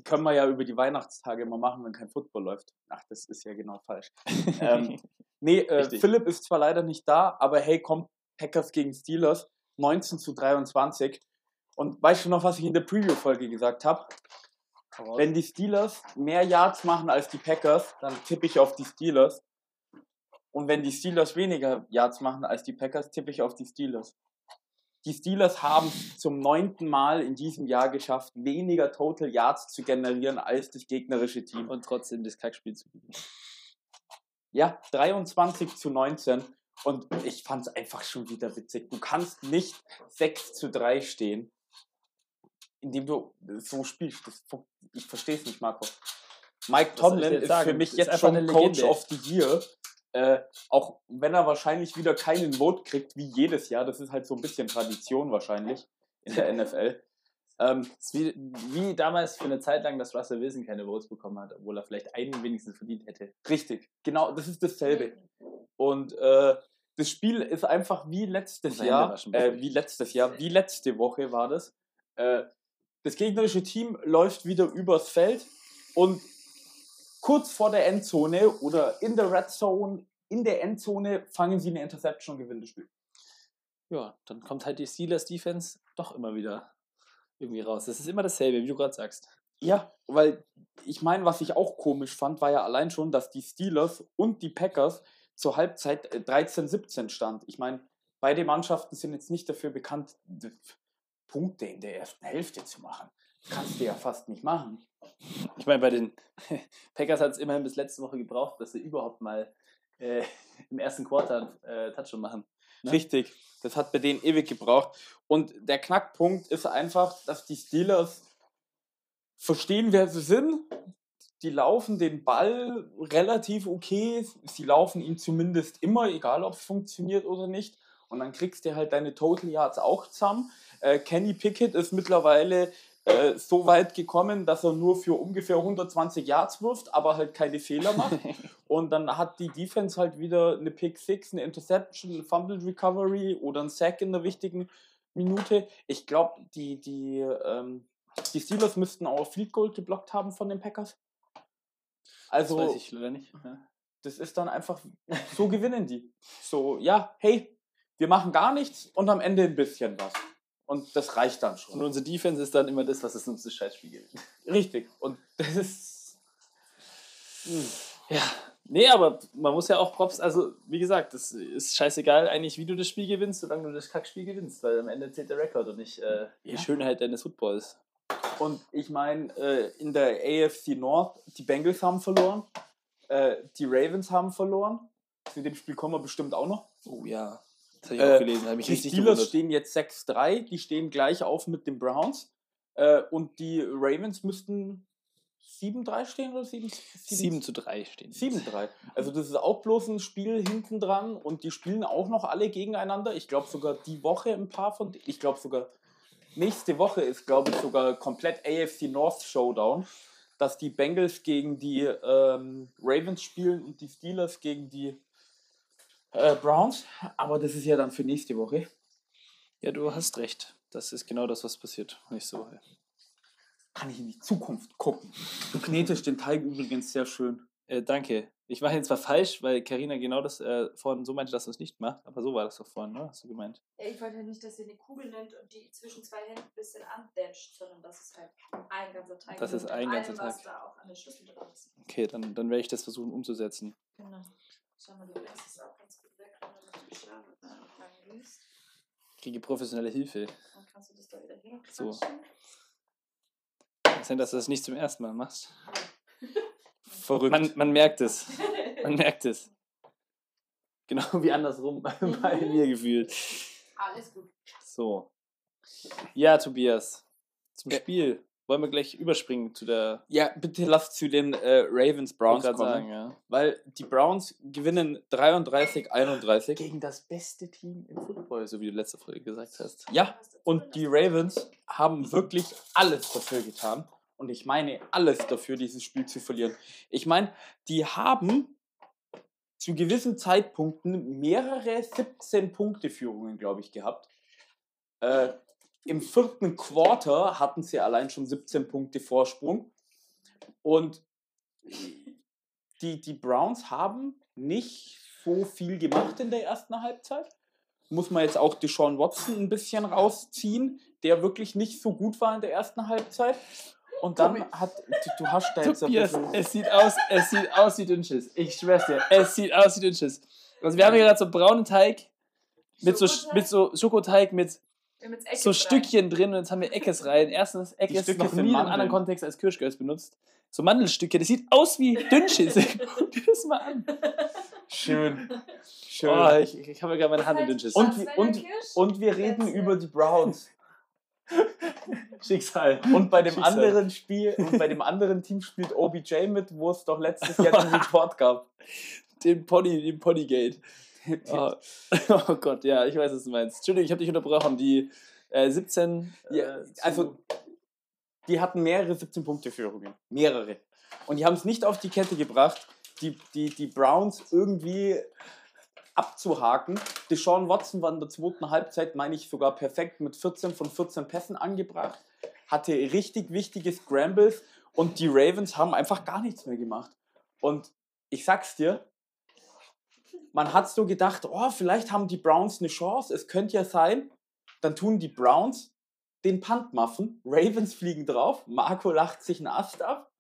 können wir ja über die Weihnachtstage mal machen, wenn kein Football läuft. Ach, das ist ja genau falsch. ähm, nee, äh. Philipp ist zwar leider nicht da, aber hey, kommt Packers gegen Steelers 19 zu 23. Und weißt du noch, was ich in der Preview-Folge gesagt habe? Wenn die Steelers mehr Yards machen als die Packers, dann tippe ich auf die Steelers. Und wenn die Steelers weniger Yards machen als die Packers, tippe ich auf die Steelers. Die Steelers haben zum neunten Mal in diesem Jahr geschafft, weniger Total Yards zu generieren als das gegnerische Team. und trotzdem das Kackspiel zu gewinnen. Ja, 23 zu 19. Und ich fand es einfach schon wieder witzig. Du kannst nicht 6 zu 3 stehen, indem du so spielst. Das, ich verstehe es nicht, Marco. Mike Tomlin ist sagen? für mich Ist jetzt schon Coach of the Year. Äh, auch wenn er wahrscheinlich wieder keinen Vote kriegt, wie jedes Jahr. Das ist halt so ein bisschen Tradition wahrscheinlich in der NFL. Ähm, Das wie, wie damals für eine Zeit lang, dass Russell Wilson keine Votes bekommen hat, obwohl er vielleicht einen wenigstens verdient hätte. richtig, genau, das ist dasselbe. Und äh, das Spiel ist einfach wie letztes Jahr, äh, wie letztes Jahr, wie letzte Woche war das. Äh, das gegnerische Team läuft wieder übers Feld und kurz vor der Endzone oder in der Red Zone, in der Endzone fangen sie eine Interception und gewinnen das Spiel. Ja, dann kommt halt die Steelers Defense doch immer wieder irgendwie raus. Das ist immer dasselbe, wie du gerade sagst. Ja, weil ich meine, was ich auch komisch fand, war ja allein schon, dass die Steelers und die Packers zur Halbzeit äh, 13-17 stand. Ich meine, beide Mannschaften sind jetzt nicht dafür bekannt, Punkte in der ersten Hälfte zu machen. Kannst du ja fast nicht machen. Ich meine, bei den Packers hat es immerhin bis letzte Woche gebraucht, dass sie überhaupt mal äh, im ersten Quarter äh, Touchdown machen. Ne? Richtig. Das hat bei denen ewig gebraucht. Und der Knackpunkt ist einfach, dass die Steelers verstehen, wer sie sind. Die laufen den Ball relativ okay. Sie laufen ihn zumindest immer, egal ob es funktioniert oder nicht. und dann kriegst du halt deine Total Yards auch zusammen. Äh, Kenny Pickett ist mittlerweile äh, so weit gekommen, dass er nur für ungefähr 120 Yards wirft, aber halt keine Fehler macht. und dann hat die Defense halt wieder eine Pick 6, eine Interception, eine Fumble Recovery oder ein Sack in der wichtigen Minute. Ich glaube, die, die, ähm, die Steelers müssten auch Field Goal geblockt haben von den Packers. Also, das weiß ich leider nicht. Ja. das ist dann einfach, so gewinnen die. So, ja, hey, wir machen gar nichts und am Ende ein bisschen was. Und das reicht dann Und schon. unsere Defense ist dann immer das, was es uns das Scheißspiel gewinnt. Richtig. Und das ist. Ja, nee, aber man muss ja auch Props, also wie gesagt, das ist scheißegal eigentlich, wie du das Spiel gewinnst, solange du das Kackspiel gewinnst, weil am Ende zählt der Rekord und nicht äh, die Ja. Schönheit deines Footballs. Und ich meine, äh, in der AFC North, die Bengals haben verloren, äh, die Ravens haben verloren. Zu dem Spiel kommen wir bestimmt auch noch. Oh ja, das habe ich Äh, auch gelesen, habe mich Die Steelers stehen jetzt 6-3, die stehen gleich auf mit den Browns. Äh, und die Ravens müssten 7-3 stehen oder 7 7 zu 3 stehen. 7-3. Also das ist auch bloß ein Spiel hinten dran und die spielen auch noch alle gegeneinander. Ich glaube sogar die Woche ein paar von. Ich glaube sogar nächste Woche ist, glaube ich, sogar komplett AFC North Showdown, dass die Bengals gegen die ähm, Ravens spielen und die Steelers gegen die äh, Browns. Aber das ist ja dann für nächste Woche. Ja, du hast recht. Das ist genau das, was passiert. Nicht so. Kann ich in die Zukunft gucken. Du knetest den Teig übrigens sehr schön. Äh, danke. Ich war jetzt zwar falsch, weil Karina genau das äh, vorhin so meinte, dass du es nicht macht, aber so war das doch vorhin, ne? Hast du gemeint? Ja, ich wollte halt nicht, dass ihr eine Kugel nimmt und die zwischen zwei Händen ein bisschen andatscht, sondern dass es halt ein ganzer Teig Das ist ein ganzer Teig. da auch an der Schüssel dran ist. Okay, dann, dann werde ich das versuchen umzusetzen. Genau. Schau mal, du lässt es auch ganz gut weg, wenn du dem Schlag anfangen willst. Kriege professionelle Hilfe. Dann kannst du das da wieder hinquatschen. So. Kann sein, dass du das nicht zum ersten Mal machst. Verrückt. Man, man merkt es. Man merkt es. Genau wie andersrum bei mir gefühlt. Alles gut. So. Ja, Tobias. Zum. Spiel. Wollen wir gleich überspringen zu der. ja, bitte lass zu den äh, Ravens Browns kommen. sagen, ja. Weil die Browns gewinnen 33-31. Gegen das beste Team im Football, so wie du letzte Folge gesagt hast. Ja, und die Ravens haben wirklich alles dafür getan. Und ich meine alles dafür, dieses Spiel zu verlieren. Ich meine, die haben zu gewissen Zeitpunkten mehrere 17-Punkte-Führungen, glaube ich, gehabt. Äh, Im vierten Quarter hatten sie allein schon 17 Punkte Vorsprung. Und die, die Browns haben nicht so viel gemacht in der ersten Halbzeit. Muss man jetzt auch Deshaun Watson ein bisschen rausziehen, der wirklich nicht so gut war in der ersten Halbzeit. Und dann Tobi- hat, du, du hast da jetzt ein Tobias, bisschen, es sieht aus, es sieht aus wie Dünnschiss. Ich schwör's dir, es sieht aus wie Dünnschiss. Also wir haben hier gerade so braunen Teig mit so, mit so Schokoteig mit Wir haben jetzt Eckes so rein. Stückchen drin und jetzt haben wir Eckes rein. Erstens, Eckes Stücke noch nie in einem anderen Kontext als Kirschgörs benutzt. So Mandelstücke, das sieht aus wie Dünnschiss. Guck dir das mal an. schön. Schön. Oh, ich, ich habe gerade meine Hand in Dünnschiss. Und und- Und wir reden Letzte. über die Browns. Schicksal. Und bei dem Schicksal. anderen Spiel, und bei dem anderen Team spielt OBJ mit, wo es doch letztes Jahr den Report gab. Den Pony, den Ponygate. Oh. oh Gott, ja, ich weiß, was du meinst. Entschuldigung, ich habe dich unterbrochen. Die äh, 17. Ja, äh, also, die hatten mehrere 17-Punkte-Führungen. Mehrere. Und die haben es nicht auf die Kette gebracht, die, die, die Browns irgendwie abzuhaken. Deshaun Watson war in der zweiten Halbzeit, meine ich, sogar perfekt mit 14 von 14 Pässen angebracht. Hatte richtig wichtige Scrambles und die Ravens haben einfach gar nichts mehr gemacht. Und ich sag's dir, man hat so gedacht, oh, vielleicht haben die Browns eine Chance, es könnte ja sein. Dann tun die Browns den Punt muffen, Ravens fliegen drauf, Marco lacht sich einen Ast ab.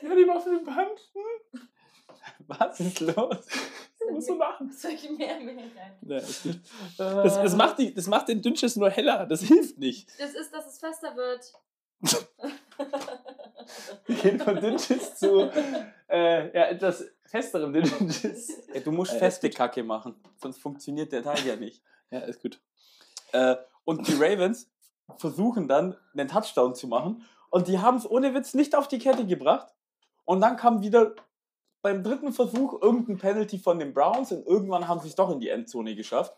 Ja, die Muffen den Punt. Hm? Was ist los? Was musst du machen? Soll ich mehr, mehr gut. Das, das, macht die, das macht den Dünnschiss nur heller. Das hilft nicht. Das ist, dass es fester wird. Wir gehen von Dünnschiss zu äh, ja, etwas festerem Dünnschiss. Ja, du musst Äh, feste Kacke machen, sonst funktioniert der Teil ja nicht. Ja, ist gut. Äh, und die Ravens versuchen dann einen Touchdown zu machen und die haben es ohne Witz nicht auf die Kette gebracht. Und dann kam wieder beim dritten Versuch irgendein Penalty von den Browns und irgendwann haben sie es doch in die Endzone geschafft.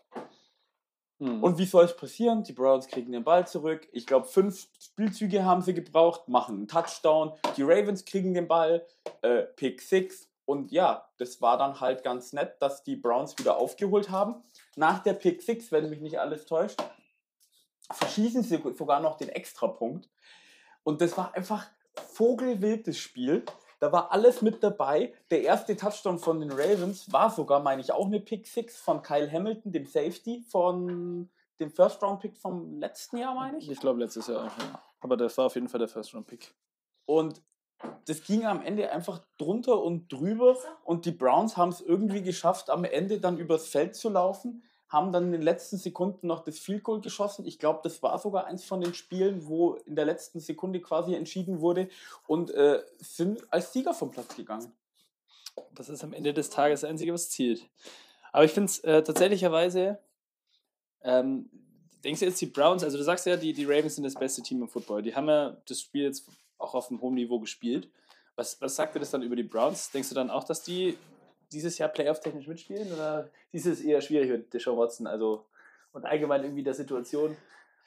Mhm. Und wie soll es passieren? Die Browns kriegen den Ball zurück. Ich glaube, fünf Spielzüge haben sie gebraucht, machen einen Touchdown. Die Ravens kriegen den Ball, äh, Pick 6. Und ja, das war dann halt ganz nett, dass die Browns wieder aufgeholt haben. Nach der Pick 6, wenn mich nicht alles täuscht, verschießen sie sogar noch den Extrapunkt. Und das war einfach vogelwildes Spiel. Da war alles mit dabei. Der erste Touchdown von den Ravens war sogar, meine ich, auch eine Pick 6 von Kyle Hamilton, dem Safety von dem First Round Pick vom letzten Jahr, meine ich. Ich glaube letztes Jahr auch, ja. Aber das war auf jeden Fall der First Round Pick. Und das ging am Ende einfach drunter und drüber. Und die Browns haben es irgendwie geschafft, am Ende dann übers Feld zu laufen, haben dann in den letzten Sekunden noch das Field Goal geschossen. Ich glaube, das war sogar eins von den Spielen, wo in der letzten Sekunde quasi entschieden wurde und äh, sind als Sieger vom Platz gegangen. Das ist am Ende des Tages das Einzige, was zielt. Aber ich finde es äh, tatsächlicherweise, ähm, denkst du jetzt die Browns, also du sagst ja, die, die Ravens sind das beste Team im Football. Die haben ja das Spiel jetzt auch auf einem hohen Niveau gespielt. Was, was sagt dir das dann über die Browns? Denkst du dann auch, dass die dieses Jahr Playoff-technisch mitspielen? Oder ist es eher schwierig mit Deshaun Watson? Also, und allgemein irgendwie der Situation?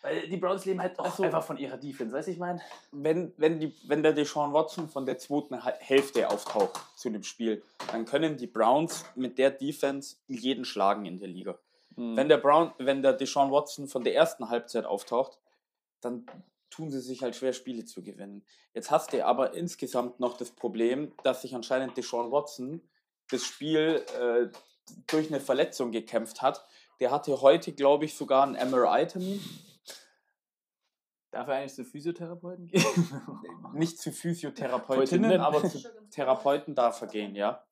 Weil die Browns leben halt auch so. einfach von ihrer Defense, weißt du, ich meine? Wenn, wenn, die, wenn der Deshaun Watson von der zweiten Hälfte auftaucht zu dem Spiel, dann können die Browns mit der Defense jeden schlagen in der Liga. Wenn der Brown, wenn der Deshaun Watson von der ersten Halbzeit auftaucht, dann tun sie sich halt schwer, Spiele zu gewinnen. Jetzt hast du aber insgesamt noch das Problem, dass sich anscheinend Deshaun Watson das Spiel äh, durch eine Verletzung gekämpft hat. Der hatte heute, glaube ich, sogar einen MRI-Termin. Darf er eigentlich zu Physiotherapeuten gehen? Nicht zu Physiotherapeutinnen, Therapeutinnen. aber zu Therapeuten darf er gehen, ja.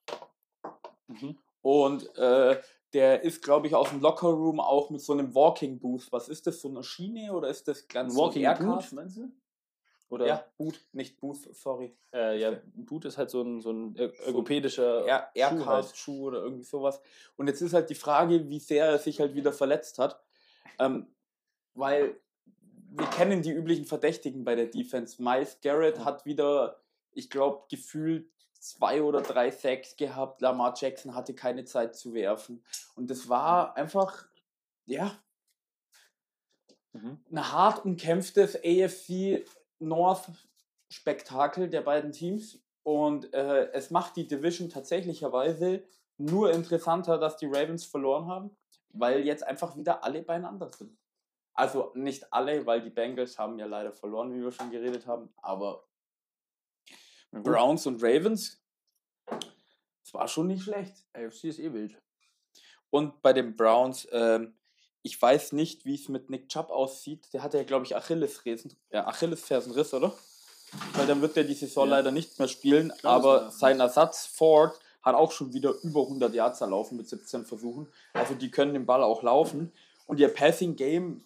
Mhm. Und äh, der ist, glaube ich, aus dem Lockerroom auch mit so einem Walking Booth. Was ist das, so eine Schiene oder ist das ganz Walking so ein Aircraft? Boot, meinst du? Oder? Ja, Boot, nicht Booth, sorry. Äh, ja, ein Boot ist halt so ein, so ein ergopädischer Air, Schuh halt. Aircraft-Schuh oder irgendwie sowas. Und jetzt ist halt die Frage, wie sehr er sich halt wieder verletzt hat. Ähm, weil wir kennen die üblichen Verdächtigen bei der Defense. Miles Garrett hat wieder, ich glaube, gefühlt zwei oder drei Sacks gehabt. Lamar Jackson hatte keine Zeit zu werfen. Und das war einfach, ja, Mhm. ein hart umkämpftes AFC North Spektakel der beiden Teams. Und äh, es macht die Division tatsächlicherweise nur interessanter, dass die Ravens verloren haben, weil jetzt einfach wieder alle beieinander sind. Also nicht alle, weil die Bengals haben ja leider verloren, wie wir schon geredet haben, aber Browns und Ravens, es war schon nicht schlecht. AFC ist eh wild. Und bei den Browns, ähm, ich weiß nicht, wie es mit Nick Chubb aussieht. Der hatte ja, glaube ich, Achillesfersen, ja, Achillesfersenriss, oder? Weil dann wird er die Saison Ja. leider nicht mehr spielen. es aber sein Ersatz Ford hat auch schon wieder über 100 Yards erlaufen mit 17 Versuchen. Also die können den Ball auch laufen. Und ihr Passing Game,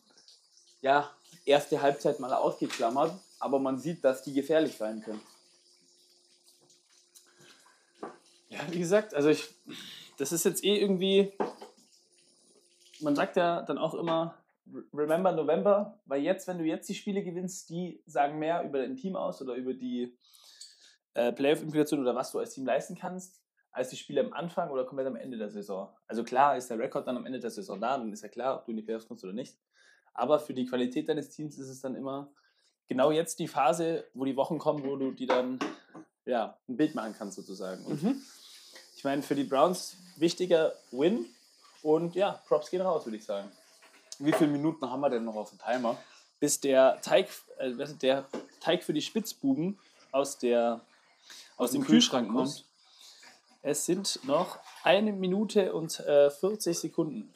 ja, erste Halbzeit mal ausgeklammert. Aber man sieht, dass die gefährlich sein können. Ja, wie gesagt, also ich, das ist jetzt eh irgendwie, man sagt ja dann auch immer, remember November, weil jetzt, wenn du jetzt die Spiele gewinnst, die sagen mehr über dein Team aus oder über die äh, Playoff-Implikation oder was du als Team leisten kannst, als die Spiele am Anfang oder komplett am Ende der Saison. Also klar ist der Rekord dann am Ende der Saison da, dann ist ja klar, ob du in die Playoffs kommst oder nicht. Aber für die Qualität deines Teams ist es dann immer genau jetzt die Phase, wo die Wochen kommen, wo du die dann ja, ein Bild machen kannst sozusagen. Und ich meine, für die Browns wichtiger Win und ja, Props gehen raus, würde ich sagen. Wie viele Minuten haben wir denn noch auf dem Timer? Bis der Teig, äh, der Teig für die Spitzbuben aus, der, aus dem Kühlschrank kommt. Es sind noch eine Minute und äh, 40 Sekunden.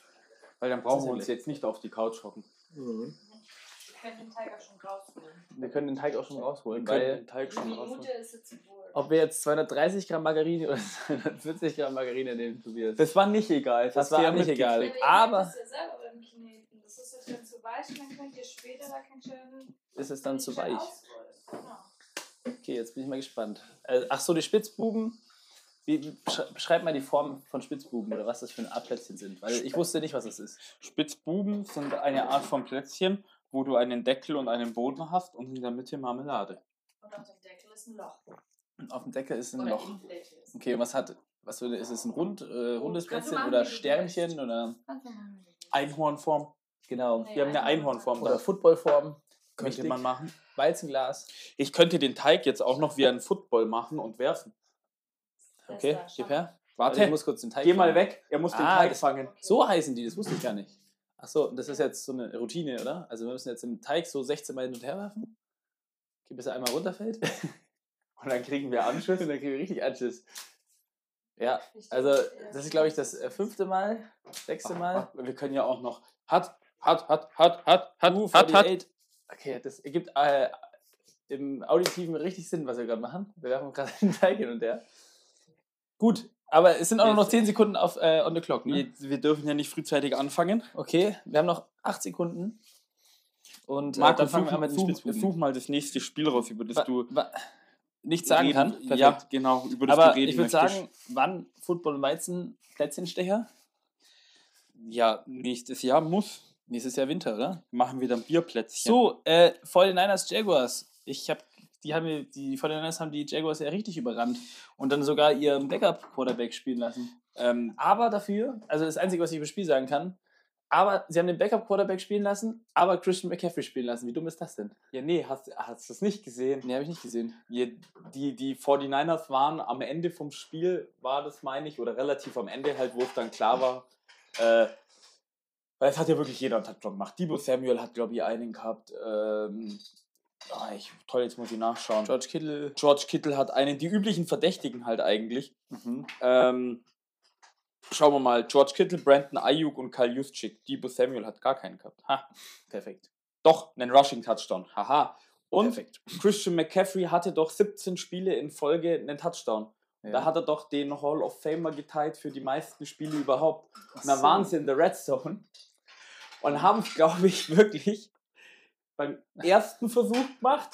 Weil dann brauchen wir uns jetzt nicht auf die Couch hocken. Wir können den Teig auch schon rausholen. Wir können den Teig auch schon rausholen, weil Die Minute ist jetzt wohl. Ob wir jetzt 230 Gramm Margarine oder 240 Gramm Margarine nehmen, Tobias. Das war nicht egal. Das hast war ja nicht egal. mitgekriegt. Ja, aber- das ja selber beim Kneten. Das ist jetzt dann zu weich, dann könnt ihr später da kein schön. ist es dann zu weich. Genau. Okay, jetzt bin ich mal gespannt. Äh, ach so, die Spitzbuben. Wie, beschreib mal die Form von Spitzbuben oder was das für ein Art Plätzchen sind. Weil ich wusste nicht, was das ist. Spitzbuben sind eine Art von Plätzchen, wo du einen Deckel und einen Boden hast und in der Mitte Marmelade. Und auf dem Deckel ist ein Loch. Und auf dem Deckel ist ein Oder Loch. Okay, und was hat, was für, ist es ein rund, äh, rundes du Plätzchen oder Sternchen oder willst. Einhornform. genau. Wir haben eine Einhornform Oder. Footballform. Könnte Wichtig. man machen. Weizenglas. Ich könnte den Teig jetzt auch noch wie ein Football machen und werfen. Okay, gib her. Warte, ich muss kurz den Teig geh mal fangen. weg. Er muss den Ah, Teig das- fangen. So heißen die, das wusste ich gar nicht. Ach so, und das ist jetzt so eine Routine, oder? Also wir müssen jetzt im Teig so 16 Mal hin und her werfen. Okay, bis er einmal runterfällt. Und dann kriegen wir Anschluss. und dann kriegen wir richtig Anschiss. Ja, also das ist, glaube ich, das äh, fünfte Mal, sechste Mal. Wir können ja auch noch. Hat, hat, hat, hat, hat, hat, Uh, hat, hat. 48. Okay, das ergibt äh, im Auditiven richtig Sinn, was wir gerade machen. Wir werfen gerade den Teig hin und her. Gut, aber es sind auch nur noch 10 Sekunden auf äh, on the clock. Ne? Wir, wir dürfen ja nicht frühzeitig anfangen. Okay, wir haben noch 8 Sekunden. Und äh, Marco, dann fangen such, wir an mit such, such mal das nächste Spiel raus, über das Wa- du wa- nichts sagen kann. Ja, Perfekt. genau, über das Aber ich würde sagen, wann Football und Weizen Plätzchenstecher? Ja, nächstes Jahr muss. Nächstes Jahr Winter, oder? Machen wir dann Bierplätzchen. So, äh, 49ers Jaguars. Ich habe die haben die 49ers haben die Jaguars ja richtig überrannt und dann sogar ihren Backup Quarterback spielen lassen. Ähm, Aber dafür, also das einzige, was ich über das Spiel sagen kann, aber sie haben den Backup Quarterback spielen lassen, aber Christian McCaffrey spielen lassen. Wie dumm ist das denn? ja, nee, hast, hast du das nicht gesehen? Nee, habe ich nicht gesehen. Die, die, die 49ers waren am Ende vom Spiel, war das, meine ich, oder relativ am Ende halt, wo es dann klar war, äh, weil es hat ja wirklich jeder einen Touchdown gemacht. Debo Samuel hat, glaube ich, einen gehabt. Ähm, ah, ich, toll, jetzt muss ich nachschauen. George Kittle. George Kittle hat einen, die üblichen Verdächtigen halt eigentlich. Mhm. Ähm, schauen wir mal, George Kittle, Brandon Ayuk und Kyle Juszczyk. Debo Samuel hat gar keinen gehabt. Ha, perfekt. Doch, einen Rushing-Touchdown. Haha. Und perfekt. Christian McCaffrey hatte doch 17 Spiele in Folge einen Touchdown. Ja. Da hat er doch den Hall of Famer geteilt für die meisten Spiele überhaupt. So. waren sie in der Red Zone und haben es, glaube ich, wirklich beim ersten Versuch gemacht,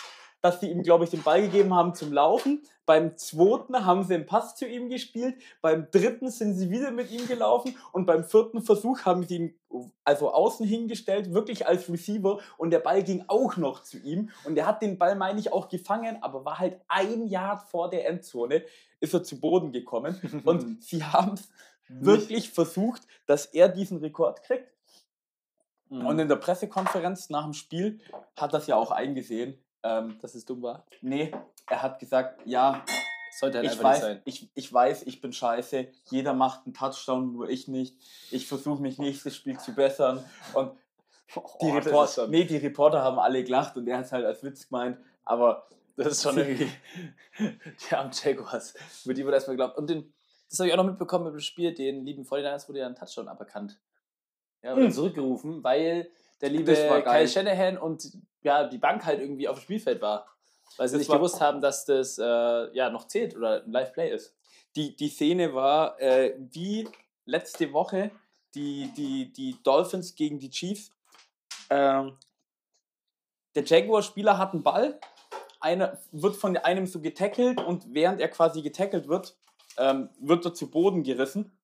dass sie ihm, glaube ich, den Ball gegeben haben zum Laufen. Beim zweiten haben sie einen Pass zu ihm gespielt. Beim dritten sind sie wieder mit ihm gelaufen. Und beim vierten Versuch haben sie ihn also außen hingestellt, wirklich als Receiver. Und der Ball ging auch noch zu ihm. Und er hat den Ball, meine ich, auch gefangen, aber war halt ein Yard vor der Endzone, ist er zu Boden gekommen. Und sie haben es wirklich versucht, dass er diesen Rekord kriegt. Mhm. Und in der Pressekonferenz nach dem Spiel hat das ja auch eingesehen. Ähm, dass es dumm war. nee, er hat gesagt, ja, Sollte halt ich einfach nicht weiß, sein. ich, ich weiß, ich bin scheiße, jeder macht einen Touchdown, nur ich nicht. Ich versuche mich nächstes Spiel zu bessern. Und die, Oh, das ist Report schon- nee, die Reporter haben alle gelacht und er hat es halt als Witz gemeint. Aber Das ist schon irgendwie. Die armen Jaguars. Über die wurde erstmal geglaubt. Und den, das habe ich auch noch mitbekommen im Spiel, den lieben 49ers wurde ja ein Touchdown aberkannt. Ja, oder Mhm. zurückgerufen, weil der liebe Das war geil. Kyle Shanahan und ja, die Bank halt irgendwie auf dem Spielfeld war. Weil sie Das nicht gewusst haben, dass das äh, ja noch zählt oder ein Live-Play ist. die, die Szene war äh, wie letzte Woche die, die, die Dolphins gegen die Chiefs. Ähm, der Jaguar-Spieler hat einen Ball, einer wird von einem so getackelt und während er quasi getackelt wird, ähm, wird er zu Boden gerissen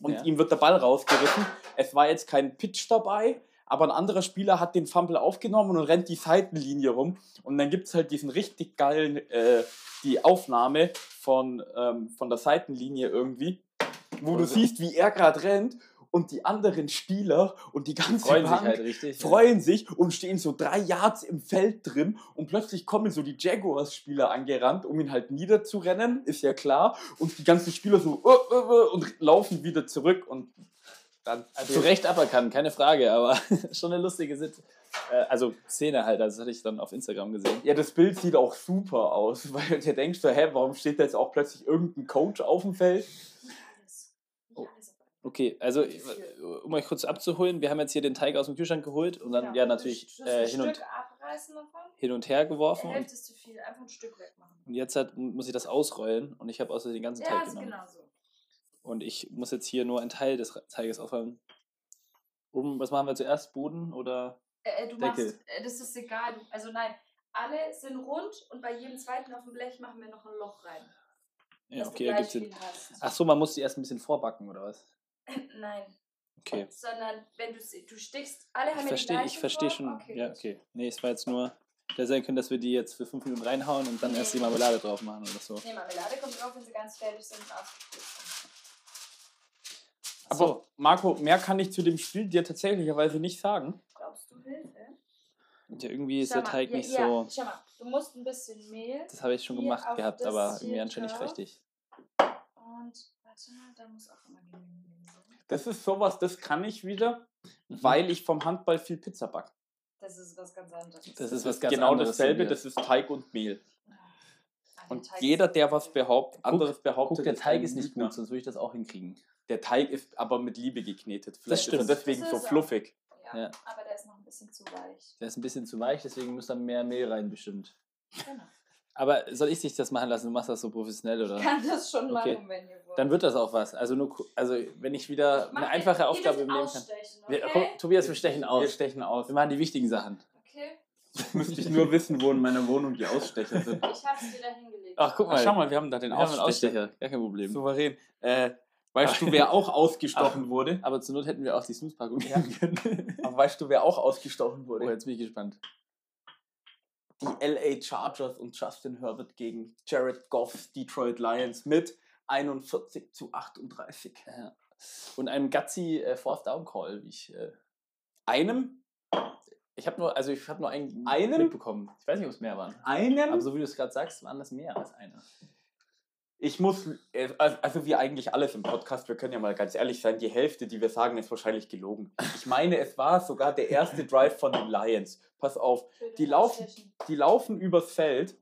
und Ja. ihm wird der Ball rausgerissen. Es war jetzt kein Pitch dabei, aber ein anderer Spieler hat den Fumble aufgenommen und rennt die Seitenlinie rum. Und dann gibt es halt diesen richtig geilen, äh, die Aufnahme von, ähm, von der Seitenlinie irgendwie, wo du Also- siehst, wie er gerade rennt und die anderen Spieler und die ganze Freuen sich Bank halt richtig. freuen sich und stehen so drei Yards im Feld drin und plötzlich kommen so die Jaguars-Spieler angerannt, um ihn halt niederzurennen, ist ja klar. Und die ganzen Spieler so äh, äh, äh, und laufen wieder zurück und zu Recht aberkannt, keine Frage, aber schon eine lustige Sit äh, also Szene halt, das hatte ich dann auf Instagram gesehen. Ja, das Bild sieht auch super aus, weil du dir denkst, so, hä, warum steht da jetzt auch plötzlich irgendein Coach auf dem Feld? Alles. Oh. Okay, also um euch kurz abzuholen, wir haben jetzt hier den Teig aus dem Kühlschrank geholt und dann Genau, ja du natürlich äh, ein hin, und, Stück abreißen davon. hin und her geworfen und, Hälfte ist zu viel, einfach ein Stück wegmachen. und jetzt hat, muss ich das ausrollen und ich habe außer den ganzen Ja, Teig ist genommen. genau so. Und ich muss jetzt hier nur einen Teil des Teiges aufräumen. Um, was machen wir zuerst? Boden oder? Äh, äh, du Deckel. machst, äh, das ist egal. Also nein, alle sind rund und bei jedem zweiten auf dem Blech machen wir noch ein Loch rein. Ja, okay, Sinn. viel hast. Ach so, man muss die erst ein bisschen vorbacken oder was? Nein, Okay. sondern wenn du sie- du stichst, alle haben Ich ja die verstehe, ich verstehe schon. Okay, ja, okay. Nee, es war jetzt nur. Hätte sein können, dass wir die jetzt für fünf Minuten reinhauen und dann erst die Marmelade drauf machen oder so. Nee, Marmelade kommt drauf, wenn sie ganz fertig sind und ausgekühlt sind. Aber So. Marco, mehr kann ich zu dem Spiel dir tatsächlicherweise nicht sagen. Brauchst du Hilfe? Ja, irgendwie ist Schau der mal, Teig ja, nicht ja, so. Schau mal, du musst ein bisschen Mehl Das habe ich schon gemacht gehabt, das aber irgendwie anscheinend nicht richtig. und warte, da muss auch immer Mehl sein. Das ist sowas, das kann ich wieder, Mhm. weil ich vom Handball viel Pizza backe. Das ist was ganz anderes. Das ist was ganz genau anderes. dasselbe, das ist Teig und Mehl. Ah, Und jeder, der was behauptet, anderes behauptet, Guck, der Teig ist nicht gut, sonst würde ich das auch hinkriegen. Der Teig ist aber mit Liebe geknetet. Vielleicht stimmt. ist er deswegen Das so fluffig. Ja, Ja. aber der ist noch ein bisschen zu weich. Der ist ein bisschen zu weich, deswegen muss da mehr Mehl rein, bestimmt. Genau. Aber soll ich dich das machen lassen? Du machst das so professionell, oder? Ich kann das schon Okay. machen, wenn ihr wollt. Dann wird das auch was. Also, nur, also wenn ich wieder Mach eine den- einfache ihr Aufgabe dürft nehmen kann. ausstechen, Wir, okay? guck, Tobias, wir stechen Wir aus. stechen aus. Wir machen die wichtigen Sachen. Okay, Müsste ich nur wissen, wo in meiner Wohnung die Ausstecher sind. ich hab's dir da hingelegt. Ach, guck mal. Ach, schau mal, wir haben da den wir Ausstecher. Ausstecher. Gar kein Problem. Souverän. Äh, weißt du, wer auch ausgestochen wurde? Aber zur Not hätten wir auch die Snooze-Packung nehmen können. Aber weißt du, wer auch ausgestochen oh, wurde? jetzt bin ich gespannt. Die LA Chargers und Justin Herbert gegen Jared Goffs Detroit Lions mit 41 zu 38. Ja. Und einem Gutsy äh, Fourth Down Call, wie ich. Äh, Einem, ich habe nur, also ich habe nur einen Einem? mitbekommen. Ich weiß nicht, ob es mehr waren. einem, Aber so wie du es gerade sagst, waren das mehr als einer. Ich muss, äh, also wie eigentlich alles im Podcast, wir können ja mal ganz ehrlich sein, die Hälfte, die wir sagen, ist wahrscheinlich gelogen. Ich meine, es war sogar der erste Drive von den Lions. Pass auf, die laufen- die laufen übers Feld.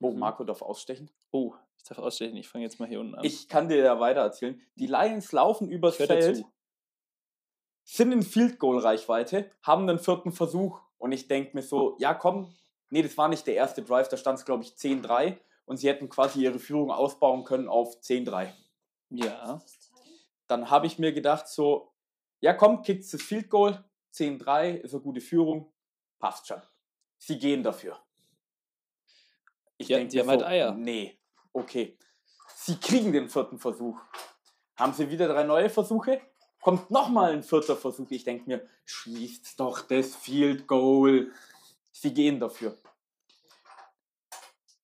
Oh, Mhm. Marco darf ausstechen. Oh, ich darf ausstechen. Ich fange jetzt mal hier unten an. Ich kann dir ja weiter erzählen. Die Lions laufen übers Feld, zu. sind in Field Goal Reichweite, haben den vierten Versuch und ich denke mir so, ja komm, nee, das war nicht der erste Drive, da stand es glaube ich 10-3 und sie hätten quasi ihre Führung ausbauen können auf 10-3. Ja. Dann habe ich mir gedacht so, ja komm, kickt das Field Goal, 10-3 ist eine gute Führung, passt schon. Sie gehen dafür. Ich Ja, denk die haben halt Eier. Nee, okay. Sie kriegen den vierten Versuch. Haben sie wieder drei neue Versuche? Kommt nochmal ein vierter Versuch. Ich denke mir, schießt doch das Field Goal. Sie gehen dafür.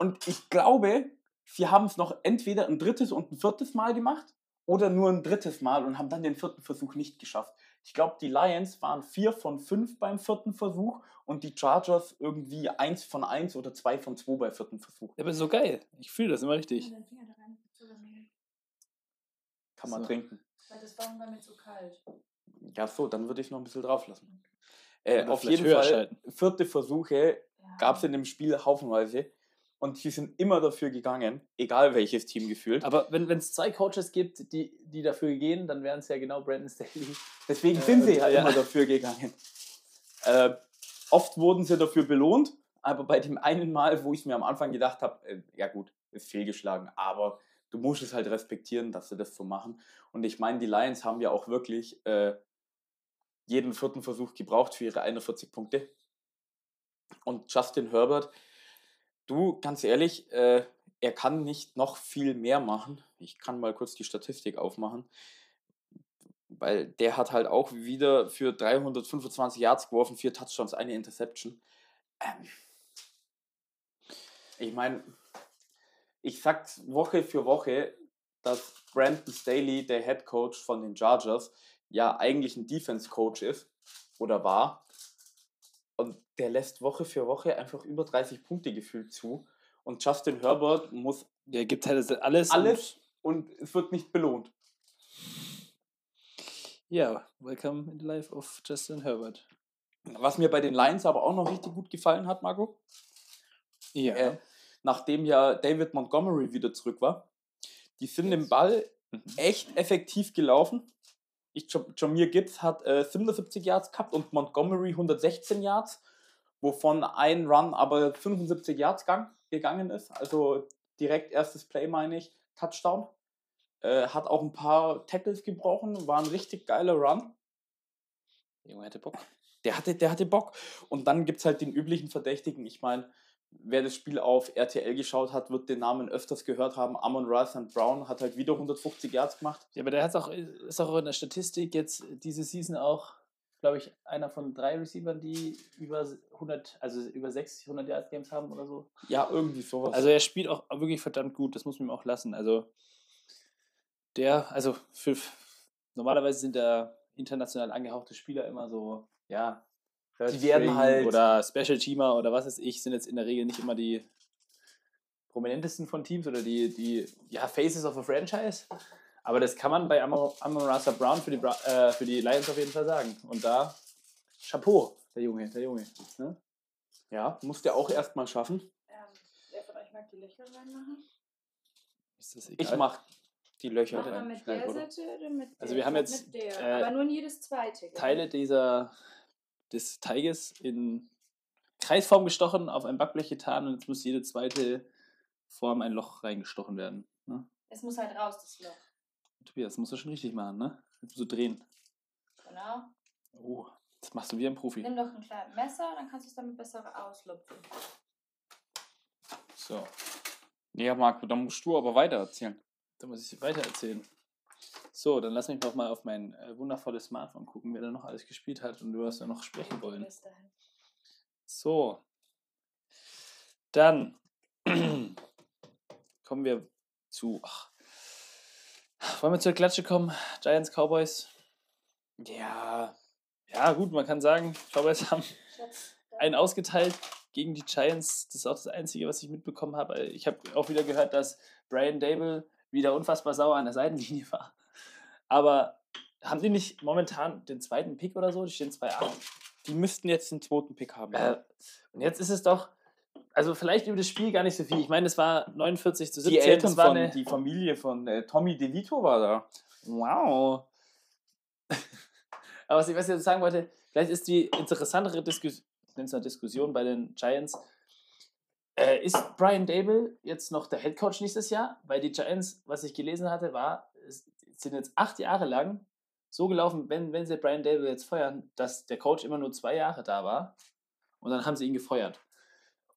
Und ich glaube, sie haben es noch entweder ein drittes und ein viertes Mal gemacht oder nur ein drittes Mal und haben dann den vierten Versuch nicht geschafft. Ich glaube, die Lions waren vier von fünf beim vierten Versuch und die Chargers irgendwie eins von eins oder zwei von zwei beim vierten Versuch. Ja, aber so geil. Ich fühle das immer richtig. Kann man So. trinken. Weil das war mir zu kalt. Ja, so, dann würde ich noch ein bisschen drauf lassen. Äh, auf jeden Fall, schalten. vierte Versuche Ja. gab es in dem Spiel haufenweise und sie sind immer dafür gegangen, egal welches Team gefühlt. Aber wenn es zwei Coaches gibt, die, die dafür gehen, dann wären es ja genau Brandon Staley. Deswegen Äh, sind sie ja ja. immer dafür gegangen. Äh, oft wurden sie dafür belohnt, aber bei dem einen Mal, wo ich mir am Anfang gedacht habe, äh, ja gut, ist fehlgeschlagen, aber du musst es halt respektieren, dass sie das so machen. Und ich meine, die Lions haben ja auch wirklich äh, jeden vierten Versuch gebraucht für ihre 41 Punkte. Und Justin Herbert, du, ganz ehrlich, äh, er kann nicht noch viel mehr machen. Ich kann mal kurz die Statistik aufmachen weil der hat halt auch wieder für 325 Yards geworfen, vier Touchdowns, eine Interception. Ähm, ich meine, ich sag's Woche für Woche, dass Brandon Staley, der Head Coach von den Chargers, ja eigentlich ein Defense Coach ist oder war. Und der lässt Woche für Woche einfach über 30 Punkte gefühlt zu. Und Justin Herbert muss Der gibt halt alles. alles und es wird nicht belohnt. Und, ja, welcome in the life of Justin Herbert. Was mir bei den Lions aber auch noch richtig gut gefallen hat, Marco, Ja. äh, nachdem ja David Montgomery wieder zurück war, die sind den Ball Mhm. echt effektiv gelaufen. Ich, Jam- Jameer Gibbs hat äh, 77 Yards gehabt und Montgomery 116 Yards, wovon ein Run aber 75 Yards gang, gegangen ist. Also direkt erstes Play, meine ich, Touchdown. Äh, hat auch ein paar Tackles gebrochen, war ein richtig geiler Run. Junge hätte Bock. Der hatte, der hatte Bock. Und dann gibt es halt den üblichen Verdächtigen. Ich meine, wer das Spiel auf RTL geschaut hat, wird den Namen öfters gehört haben. Amon Rice and Brown hat halt wieder 150 Yards gemacht. Ja, aber der hat's auch, ist auch in der Statistik jetzt diese Season auch glaube ich, einer von drei Receivern, die über 100, also über 60, 100 Yard Games haben oder so. Ja, irgendwie sowas. Also er spielt auch wirklich verdammt gut, das muss man ihm auch lassen. Also der, also für, normalerweise sind da international angehauchte Spieler immer so, ja, Die werden halt- oder Special Teamer oder was weiß ich, sind jetzt in der Regel nicht immer die prominentesten von Teams oder die, die ja, Faces of a Franchise. Aber das kann man bei Amon Rasa Brown für die, Bra äh, für die Lions auf jeden Fall sagen. Und da, Chapeau, der Junge, der Junge. Ne? ja, muss der auch erstmal schaffen. Ähm, wer von euch mag die Löcher reinmachen? Ist das Ich mach die Löcher Macht man rein. mit der oder? Seite oder mit der? Also wir haben jetzt, mit der. äh, aber nur in jedes zweite. gell? Teile dieser, des Teiges in Kreisform gestochen, auf ein Backblech getan und jetzt muss jede zweite Form ein Loch reingestochen werden. Ne? Es muss halt raus, das Loch. Tobias, das musst du schon richtig machen, ne? Jetzt musst du drehen. Genau. Oh, das machst du wie ein Profi. Nimm doch ein kleines Messer, dann kannst du es damit besser auslupfen. So, Ja, Marco, dann musst du aber weiter erzählen. dann muss ich weiter erzählen. So, dann lass mich noch mal auf mein äh, wundervolles Smartphone gucken, wer da noch alles gespielt hat und du hast ja noch sprechen wollen. So. Dann kommen wir zu. Ach. Wollen wir zur Klatsche kommen? Giants, Cowboys. Ja, Ja, gut, man kann sagen, Cowboys haben einen ausgeteilt gegen die Giants. Das ist auch das Einzige, was ich mitbekommen habe. Ich habe auch wieder gehört, dass Brian Dable wieder unfassbar sauer an der Seitenlinie war. Aber haben die nicht momentan den zweiten Pick oder so? Die stehen 2-8. die müssten jetzt den zweiten Pick haben. Äh, und jetzt ist es doch, also vielleicht über das Spiel gar nicht so viel. Ich meine, es war 49 zu 17. die Eltern von, eine, die Familie von äh, Tommy DeVito war da. Wow. Aber was ich, was ich jetzt sagen wollte, vielleicht ist die interessantere Diskus ich nenne es mal Diskussion bei den Giants. Äh, ist Brian Dable jetzt noch der Head Coach nächstes Jahr? Weil die Giants, was ich gelesen hatte, war, sind jetzt acht Jahre lang so gelaufen, wenn, wenn sie Brian Dable jetzt feuern, dass der Coach immer nur zwei Jahre da war und dann haben sie ihn gefeuert.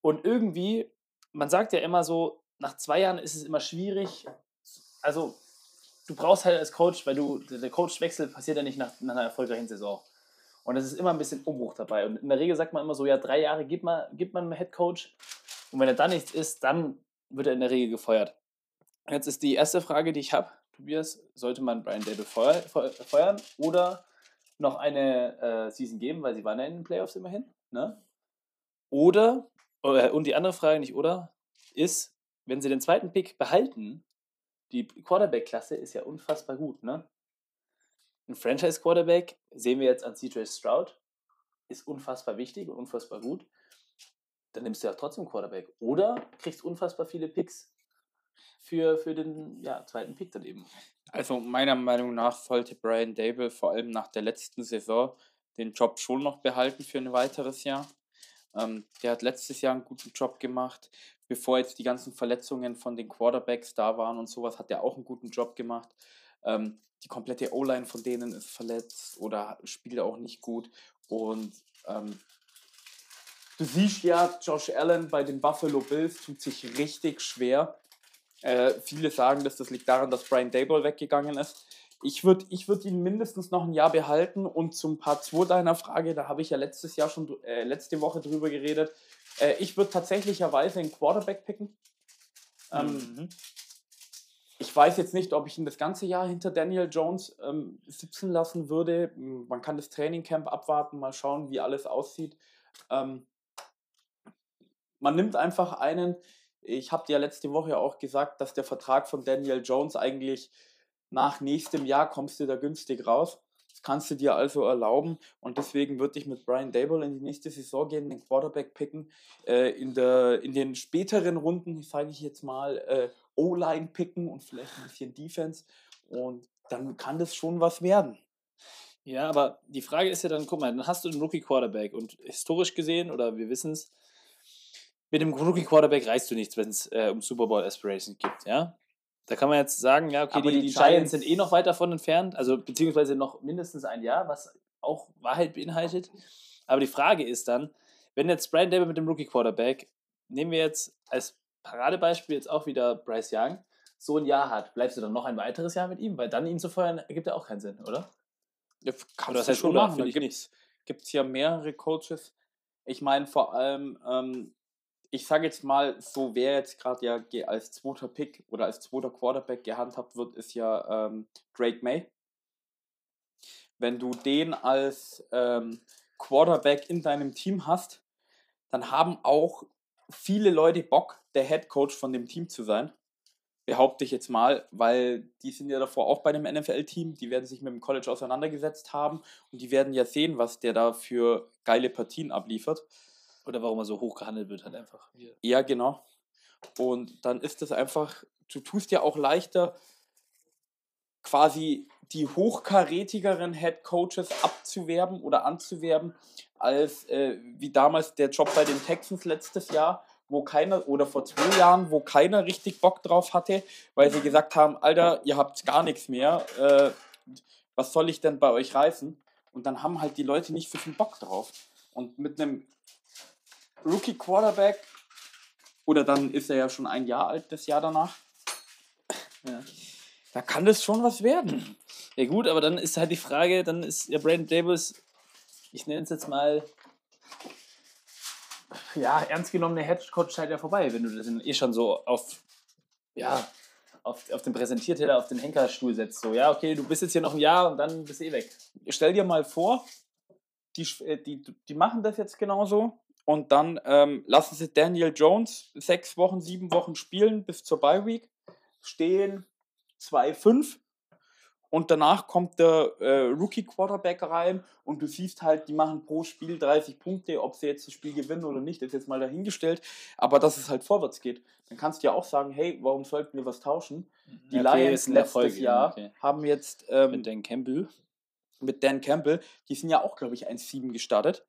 Und irgendwie, man sagt ja immer so, nach zwei Jahren ist es immer schwierig. Also, du brauchst halt als Coach, weil du, der Coachwechsel passiert ja nicht nach, nach einer erfolgreichen Saison. Und es ist immer ein bisschen Umbruch dabei. Und in der Regel sagt man immer so, ja, drei Jahre gibt man, gibt man einem Head Coach. Und wenn er dann nichts ist, dann wird er in der Regel gefeuert. Jetzt ist die erste Frage, die ich habe, Tobias, sollte man Brian Dable feuer, feu- feuern oder noch eine äh, Season geben, weil sie waren ja in den Playoffs immerhin. Ne? Oder, und die andere Frage nicht, oder, ist, wenn sie den zweiten Pick behalten, die Quarterback-Klasse ist ja unfassbar gut, ne? Ein Franchise-Quarterback, sehen wir jetzt an CJ Stroud, ist unfassbar wichtig und unfassbar gut. Dann nimmst du ja trotzdem Quarterback. Oder kriegst unfassbar viele Picks für, für den ja, zweiten Pick dann eben. Also meiner Meinung nach sollte Brian Dable vor allem nach der letzten Saison den Job schon noch behalten für ein weiteres Jahr. Ähm, der hat letztes Jahr einen guten Job gemacht. Bevor jetzt die ganzen Verletzungen von den Quarterbacks da waren und sowas, hat er auch einen guten Job gemacht. Ähm, die komplette O-Line von denen ist verletzt oder spielt auch nicht gut. Und ähm, du siehst ja, Josh Allen bei den Buffalo Bills tut sich richtig schwer. Äh, viele sagen, dass das liegt daran, dass Brian Dable weggegangen ist. Ich würde ich würd ihn mindestens noch ein Jahr behalten und zum Part 2 deiner Frage, da habe ich ja letztes Jahr schon, äh, letzte Woche drüber geredet. Äh, ich würde tatsächlicherweise einen Quarterback picken. Ähm, Mhm. ich weiß jetzt nicht, ob ich ihn das ganze Jahr hinter Daniel Jones ähm, sitzen lassen würde. M, Man kann das Trainingcamp abwarten, mal schauen, wie alles aussieht. Ähm, man nimmt einfach einen. Ich habe dir ja letzte Woche auch gesagt, dass der Vertrag von Daniel Jones eigentlich nach nächstem Jahr kommst du da günstig raus. Das kannst du dir also erlauben und deswegen würde ich mit Brian Dable in die nächste Saison gehen, den Quarterback picken. Äh, in, der, in den späteren Runden, sage ich jetzt mal, äh, O-Line picken und vielleicht ein bisschen Defense und dann kann das schon was werden. Ja, aber die Frage ist ja dann, guck mal, dann hast du einen Rookie Quarterback und historisch gesehen, oder wir wissen es, mit dem Rookie Quarterback reichst du nichts, wenn es äh, um Super Bowl Aspirations geht, ja? Da kann man jetzt sagen, ja, okay, die, die die Giants Giants- sind eh noch weit davon entfernt, also beziehungsweise noch mindestens ein Jahr, was auch Wahrheit beinhaltet. Aber die Frage ist dann, wenn jetzt Brian Dable mit dem Rookie Quarterback, nehmen wir jetzt als Paradebeispiel jetzt auch wieder Bryce Young, so ein Jahr hat, bleibst du dann noch ein weiteres Jahr mit ihm? Weil dann ihn zu feuern, ergibt ja auch keinen Sinn, oder? Ja, kannst was du schon machen. Da gibt es ja mehrere Coaches. Ich meine vor allem, ähm, ich sage jetzt mal, so wer jetzt gerade ja als zweiter Pick oder als zweiter Quarterback gehandhabt wird, ist ja ähm, Drake May. Wenn du den als ähm, Quarterback in deinem Team hast, dann haben auch viele Leute Bock, der Head Coach von dem Team zu sein. Behaupte ich jetzt mal, weil die sind ja davor auch bei einem NFL-Team, die werden sich mit dem College auseinandergesetzt haben und die werden ja sehen, was der da für geile Partien abliefert. Oder warum er so hoch gehandelt wird, halt einfach. Hier. Ja, genau. Und dann ist es einfach, du tust ja auch leichter, quasi die hochkarätigeren Head Coaches abzuwerben oder anzuwerben, als äh, wie damals der Job bei den Texans letztes Jahr, wo keiner, oder vor zwei Jahren, wo keiner richtig Bock drauf hatte, weil sie gesagt haben, Alter, ihr habt gar nichts mehr, äh, was soll ich denn bei euch reißen? Und dann haben halt die Leute nicht so viel Bock drauf. Und mit einem Rookie Quarterback, oder dann ist er ja schon ein Jahr alt, das Jahr danach, Ja. da kann das schon was werden. ja, gut, aber dann ist halt die Frage, dann ist ja Brandon Davis, ich nenne es jetzt mal, ja, ernst genommene Headcoach-Zeit ja vorbei, wenn du das eh schon so auf, ja, auf, auf den Präsentierteller, auf den Henkerstuhl setzt. So, ja, okay, du bist jetzt hier noch ein Jahr und dann bist du eh weg. Stell dir mal vor, die, äh, die, die machen das jetzt genauso und dann ähm, lassen sie Daniel Jones sechs Wochen, sieben Wochen spielen bis zur Bye Week, stehen 2-5 und danach kommt der äh, Rookie Quarterback rein und du siehst halt, die machen pro Spiel 30 Punkte, ob sie jetzt das Spiel gewinnen oder nicht, ist jetzt mal dahingestellt, aber dass es halt vorwärts geht. Dann kannst du ja auch sagen, hey, warum sollten wir was tauschen? Die Okay, Lions letztes Erfolg, ja, Jahr okay. haben jetzt ähm, Mit Dan Campbell. mit Dan Campbell, die sind ja auch, glaube ich, 1-7 gestartet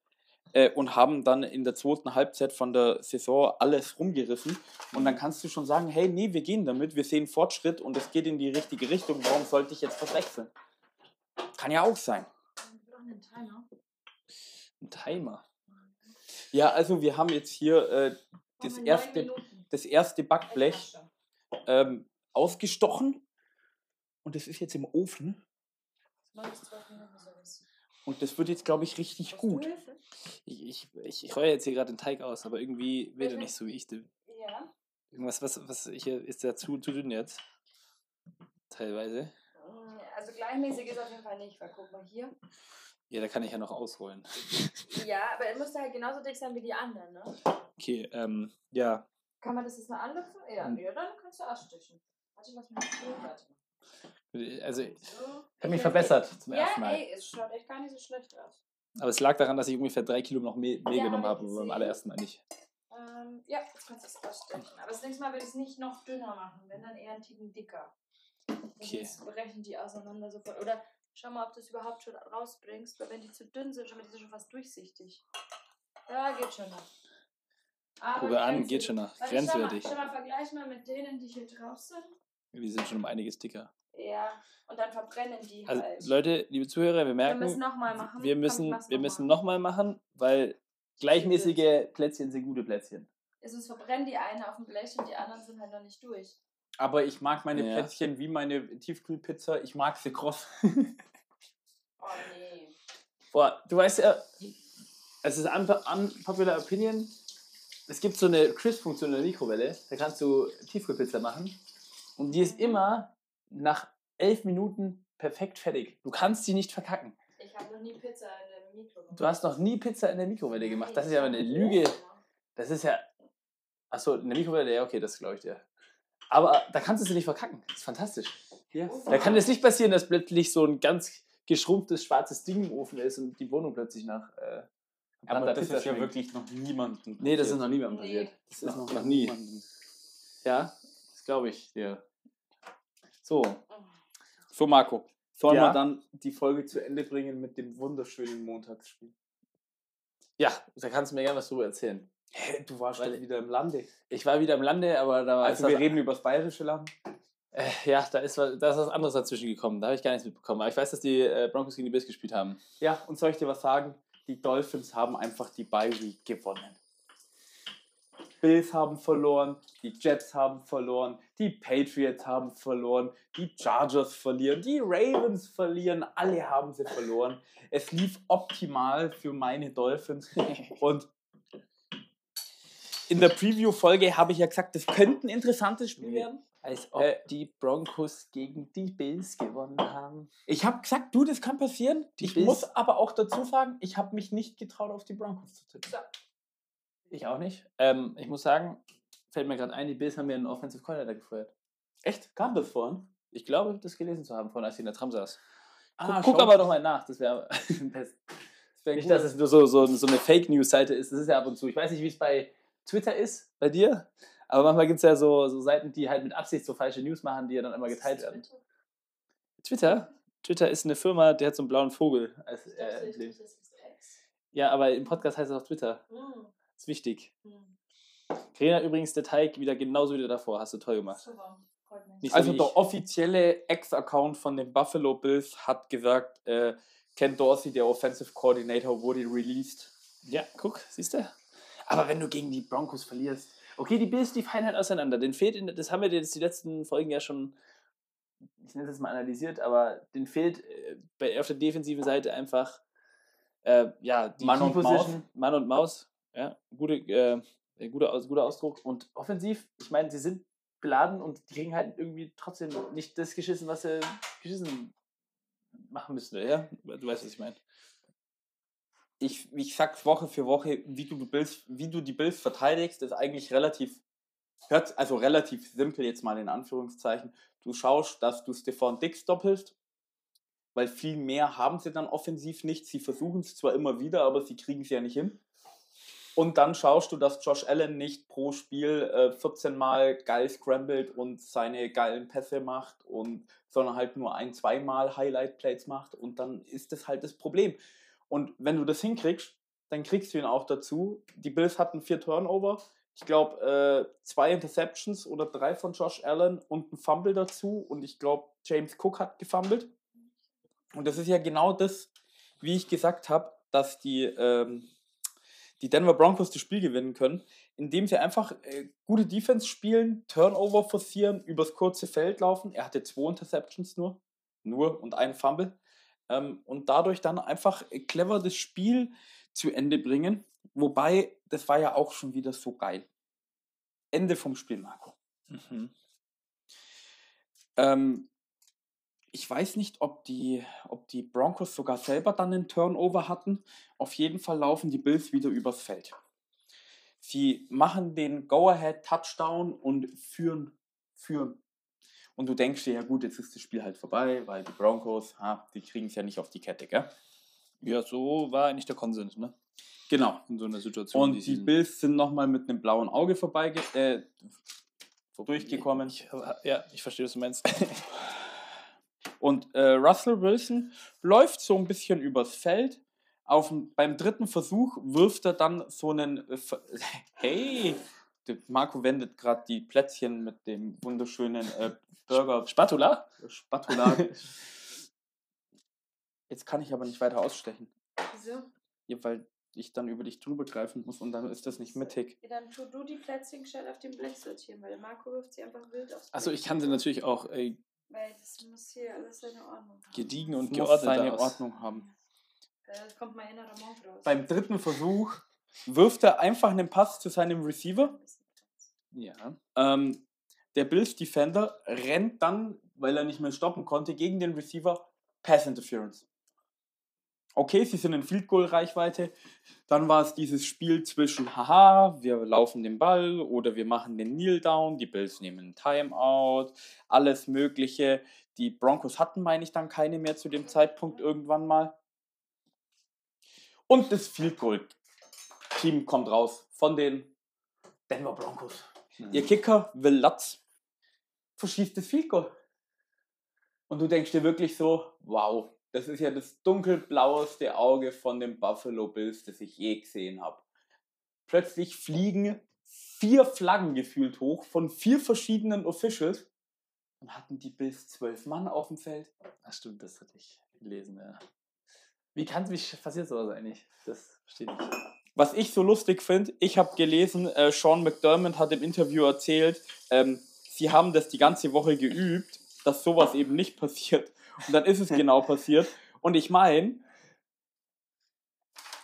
äh, und haben dann in der zweiten Halbzeit von der Saison alles rumgerissen. Und dann kannst du schon sagen, hey, nee, wir gehen damit, wir sehen Fortschritt und es geht in die richtige Richtung. Warum sollte ich jetzt was wechseln? Kann ja auch sein. Einen Timer. Ein Timer. Ja, also wir haben jetzt hier äh, das, erste, das erste Backblech ähm, ausgestochen und das ist jetzt im Ofen Neun bis zwölf Minuten sowas. Und das wird jetzt, glaube ich, richtig gut. Ich, ich, ich, ich heue jetzt hier gerade den Teig aus, aber irgendwie will er nicht so wie ich. den. Ja. Irgendwas, was, was hier ist der zu, zu dünn jetzt. Teilweise. Also gleichmäßig ist auf jeden Fall nicht, weil guck mal hier. Ja, da kann ich ja noch ausholen. Ja, aber er müsste halt genauso dick sein wie die anderen, ne? Okay, ähm, ja. Kann man das jetzt mal anlüpfen? Ja, Hm. ja, dann kannst du ausstechen. Warte, lass mich mal warte. Also, ich habe mich verbessert zum Ja, ersten Mal. ey, es schaut echt gar nicht so schlecht aus. Aber es lag daran, dass ich ungefähr drei Kilo noch mehr, mehr Ja, genommen hab habe, beim allerersten Mal nicht. Ähm, ja, jetzt kannst du es ausstechen. Aber das nächste Mal würde ich es nicht noch dünner machen, wenn dann eher ein Ticken dicker. Okay. Sonst brechen die auseinander sofort. Oder schau mal, ob du es überhaupt schon rausbringst, weil wenn die zu dünn sind, schon, die sind schon fast durchsichtig. Ja, geht schon noch. Aber Gucke an, geht schon noch. Grenzwertig. Schau mal, schau mal, vergleich mal mit denen, die hier drauf sind. Die sind schon um einiges dicker. Ja, und dann verbrennen die Also, halt. Leute, liebe Zuhörer, wir wir merken, müssen nochmal machen. wir müssen, wir noch müssen mal. nochmal machen, weil gleichmäßige Plätzchen sind gute Plätzchen. Sonst verbrennen die eine auf dem Blech und die anderen sind halt noch nicht durch. Aber ich mag meine Ja. Plätzchen wie meine Tiefkühlpizza. Ich mag sie kross. Oh nee. Boah, du weißt ja, es ist un unpopular opinion. Es gibt so eine Crisp-Funktion in der Mikrowelle, da kannst du Tiefkühlpizza machen und die ist immer nach elf Minuten perfekt fertig. Du kannst sie nicht verkacken. Ich habe noch nie Pizza in der Mikro gemacht. Du hast noch nie Pizza in der Mikrowelle gemacht. Das ist ja eine Lüge. Das ist ja. Achso, in der Mikrowelle, ja, okay, das glaube ich dir. Aber da kannst du sie nicht verkacken. Das ist fantastisch. Ja. Da kann es nicht passieren, dass plötzlich so ein ganz geschrumpftes schwarzes Ding im Ofen ist und die Wohnung plötzlich nach. Äh, Aber das Pizza ist ja schmeckt. wirklich noch niemandem Nee, das ist passiert. noch niemandem Nee. passiert. Das ist noch, noch nie. Ja, das glaube ich dir. So, So, Marco. Sollen Ja? wir dann die Folge zu Ende bringen mit dem wunderschönen Montagsspiel? ja, da kannst du mir gerne was drüber erzählen. Hä, du warst Weil- wieder im Lande. Ich war wieder im Lande, aber da war Also wir reden über das bayerische Land. Äh, ja, da ist, was, da ist was anderes dazwischen gekommen. Da habe ich gar nichts mitbekommen. Aber ich weiß, dass die äh, Broncos gegen die Bills gespielt haben. Ja, und soll ich dir was sagen? Die Dolphins haben einfach die Bye Week gewonnen. Bills haben verloren, die Jets haben verloren, die Patriots haben verloren, die Chargers verlieren, die Ravens verlieren, alle haben sie verloren. Es lief optimal für meine Dolphins und in der Preview-Folge habe ich ja gesagt, das könnte ein interessantes Spiel werden. Als ob Äh, die Broncos gegen die Bills gewonnen haben. Ich habe gesagt, du, das kann passieren. Die ich Bills- muss aber auch dazu sagen, ich habe mich nicht getraut, auf die Broncos zu tippen. Ich auch nicht. Ähm, ich muss sagen, fällt mir gerade ein, die Bills haben mir einen Offensive Coordinator gefeuert. Echt? Kam das vorhin? Ich glaube, das gelesen zu haben, von als ich in der Tram saß. Guck, Ah, guck aber doch mal nach, das wäre wär nicht, dass es nur so, so, so eine Fake News-Seite ist. Das ist ja ab und zu. Ich weiß nicht, wie es bei Twitter ist, bei dir, aber manchmal gibt es ja so, so Seiten, die halt mit Absicht so falsche News machen, die ja dann immer geteilt werden. Twitter? Twitter ist eine Firma, die hat so einen blauen Vogel als äh, dachte. Ja, aber im Podcast heißt es auch Twitter. Hm, Ist wichtig. hm. Karina übrigens der Teig wieder genauso wie der davor. Hast du toll gemacht. Super. So Also der offizielle Ex-Account von den Buffalo Bills hat gesagt, äh, Ken Dorsey, der Offensive Coordinator, wurde released. Ja, guck, siehst du? Aber wenn du gegen die Broncos verlierst. Okay, die Bills, die fallen halt auseinander. Den fehlt, in, das haben wir jetzt die letzten Folgen ja schon, ich nenne es mal analysiert, aber den fehlt äh, bei, auf der defensiven Seite einfach, äh, ja, die Mann Key und Position, Mann und Maus. Ja, gute, äh, guter, guter Ausdruck. Und offensiv, ich meine, sie sind beladen und die kriegen halt irgendwie trotzdem nicht das geschissen, was sie geschissen machen müssten. Ja, du weißt, was ich meine. Ich, ich sag's Woche für Woche, wie du, die Bills, wie du die Bills verteidigst, ist eigentlich relativ, hört, also relativ simpel jetzt mal in Anführungszeichen. Du schaust, dass du Stefan Dix doppelst, weil viel mehr haben sie dann offensiv nicht. Sie versuchen es zwar immer wieder, aber sie kriegen es ja nicht hin. Und dann schaust du, dass Josh Allen nicht pro Spiel äh, 14 Mal geil scrambled und seine geilen Pässe macht, und, sondern halt nur ein, zweimal Highlight Plays macht. Und dann ist das halt das Problem. Und wenn du das hinkriegst, dann kriegst du ihn auch dazu. Die Bills hatten vier Turnover. Ich glaube, äh, zwei Interceptions oder drei von Josh Allen und ein Fumble dazu. Und ich glaube, James Cook hat gefummelt. Und das ist ja genau das, wie ich gesagt habe, dass die, ähm, die Denver Broncos das Spiel gewinnen können, indem sie einfach äh, gute Defense spielen, Turnover forcieren, übers kurze Feld laufen. Er hatte zwei Interceptions nur, nur und einen Fumble. Ähm, und dadurch dann einfach äh, clever das Spiel zu Ende bringen. Wobei, das war ja auch schon wieder so geil. Ende vom Spiel, Marco. Mhm. Ähm, ich weiß nicht, ob die, ob die Broncos sogar selber dann einen Turnover hatten. Auf jeden Fall laufen die Bills wieder übers Feld. Sie machen den Go-Ahead-Touchdown und führen, führen. Und du denkst dir, ja gut, jetzt ist das Spiel halt vorbei, weil die Broncos, ha, die kriegen es ja nicht auf die Kette, gell? Ja, so war eigentlich der Konsens, ne? Genau. In so einer Situation. Und die die Bills sind nochmal mit einem blauen Auge vorbei äh, durchgekommen. Ich, ja, ich verstehe, was du meinst. Und äh, Russell Wilson läuft so ein bisschen übers Feld. Auf, beim dritten Versuch wirft er dann so einen. Äh, hey! Marco wendet gerade die Plätzchen mit dem wunderschönen äh, Burger Spatula? Spatula. Jetzt kann ich aber nicht weiter ausstechen. Wieso? Ja, weil ich dann über dich drüber greifen muss und dann ist das nicht mittig. Ja, dann tu du die Plätzchen gescheit auf dem Blech sortieren, weil Marco wirft sie einfach wild aufs Achso, Blech. ich kann sie natürlich auch äh, Weil das muss hier alles seine Ordnung haben. gediegen und muss geordnet seine aus. Ordnung haben. Da kommt mein innerer Monk raus. Beim dritten Versuch wirft er einfach einen Pass zu seinem Receiver. Ja. Ähm, der Bills Defender rennt dann, weil er nicht mehr stoppen konnte, gegen den Receiver Pass Interference. Okay, sie sind in Field Goal Reichweite. Dann war es dieses Spiel zwischen, haha, wir laufen den Ball oder wir machen den Kneel Down. Die Bills nehmen einen Timeout, alles Mögliche. Die Broncos hatten, meine ich, dann keine mehr zu dem Zeitpunkt irgendwann mal. Und das Field Goal Team kommt raus von den Denver Broncos. Ihr Kicker Will Lutz verschießt das Field Goal. Und du denkst dir wirklich so, wow, das ist ja das dunkelblaueste Auge von den Buffalo Bills, das ich je gesehen habe. Plötzlich fliegen vier Flaggen gefühlt hoch von vier verschiedenen Officials und hatten die Bills zwölf Mann auf dem Feld. Ach stimmt, das hatte ich gelesen, ja. Wie kann wie passiert sowas eigentlich? Das verstehe ich nicht. was ich so lustig finde, ich habe gelesen, äh, Sean McDermott hat im Interview erzählt, ähm, sie haben das die ganze Woche geübt, dass sowas eben nicht passiert. Und dann ist es genau passiert. Und ich meine,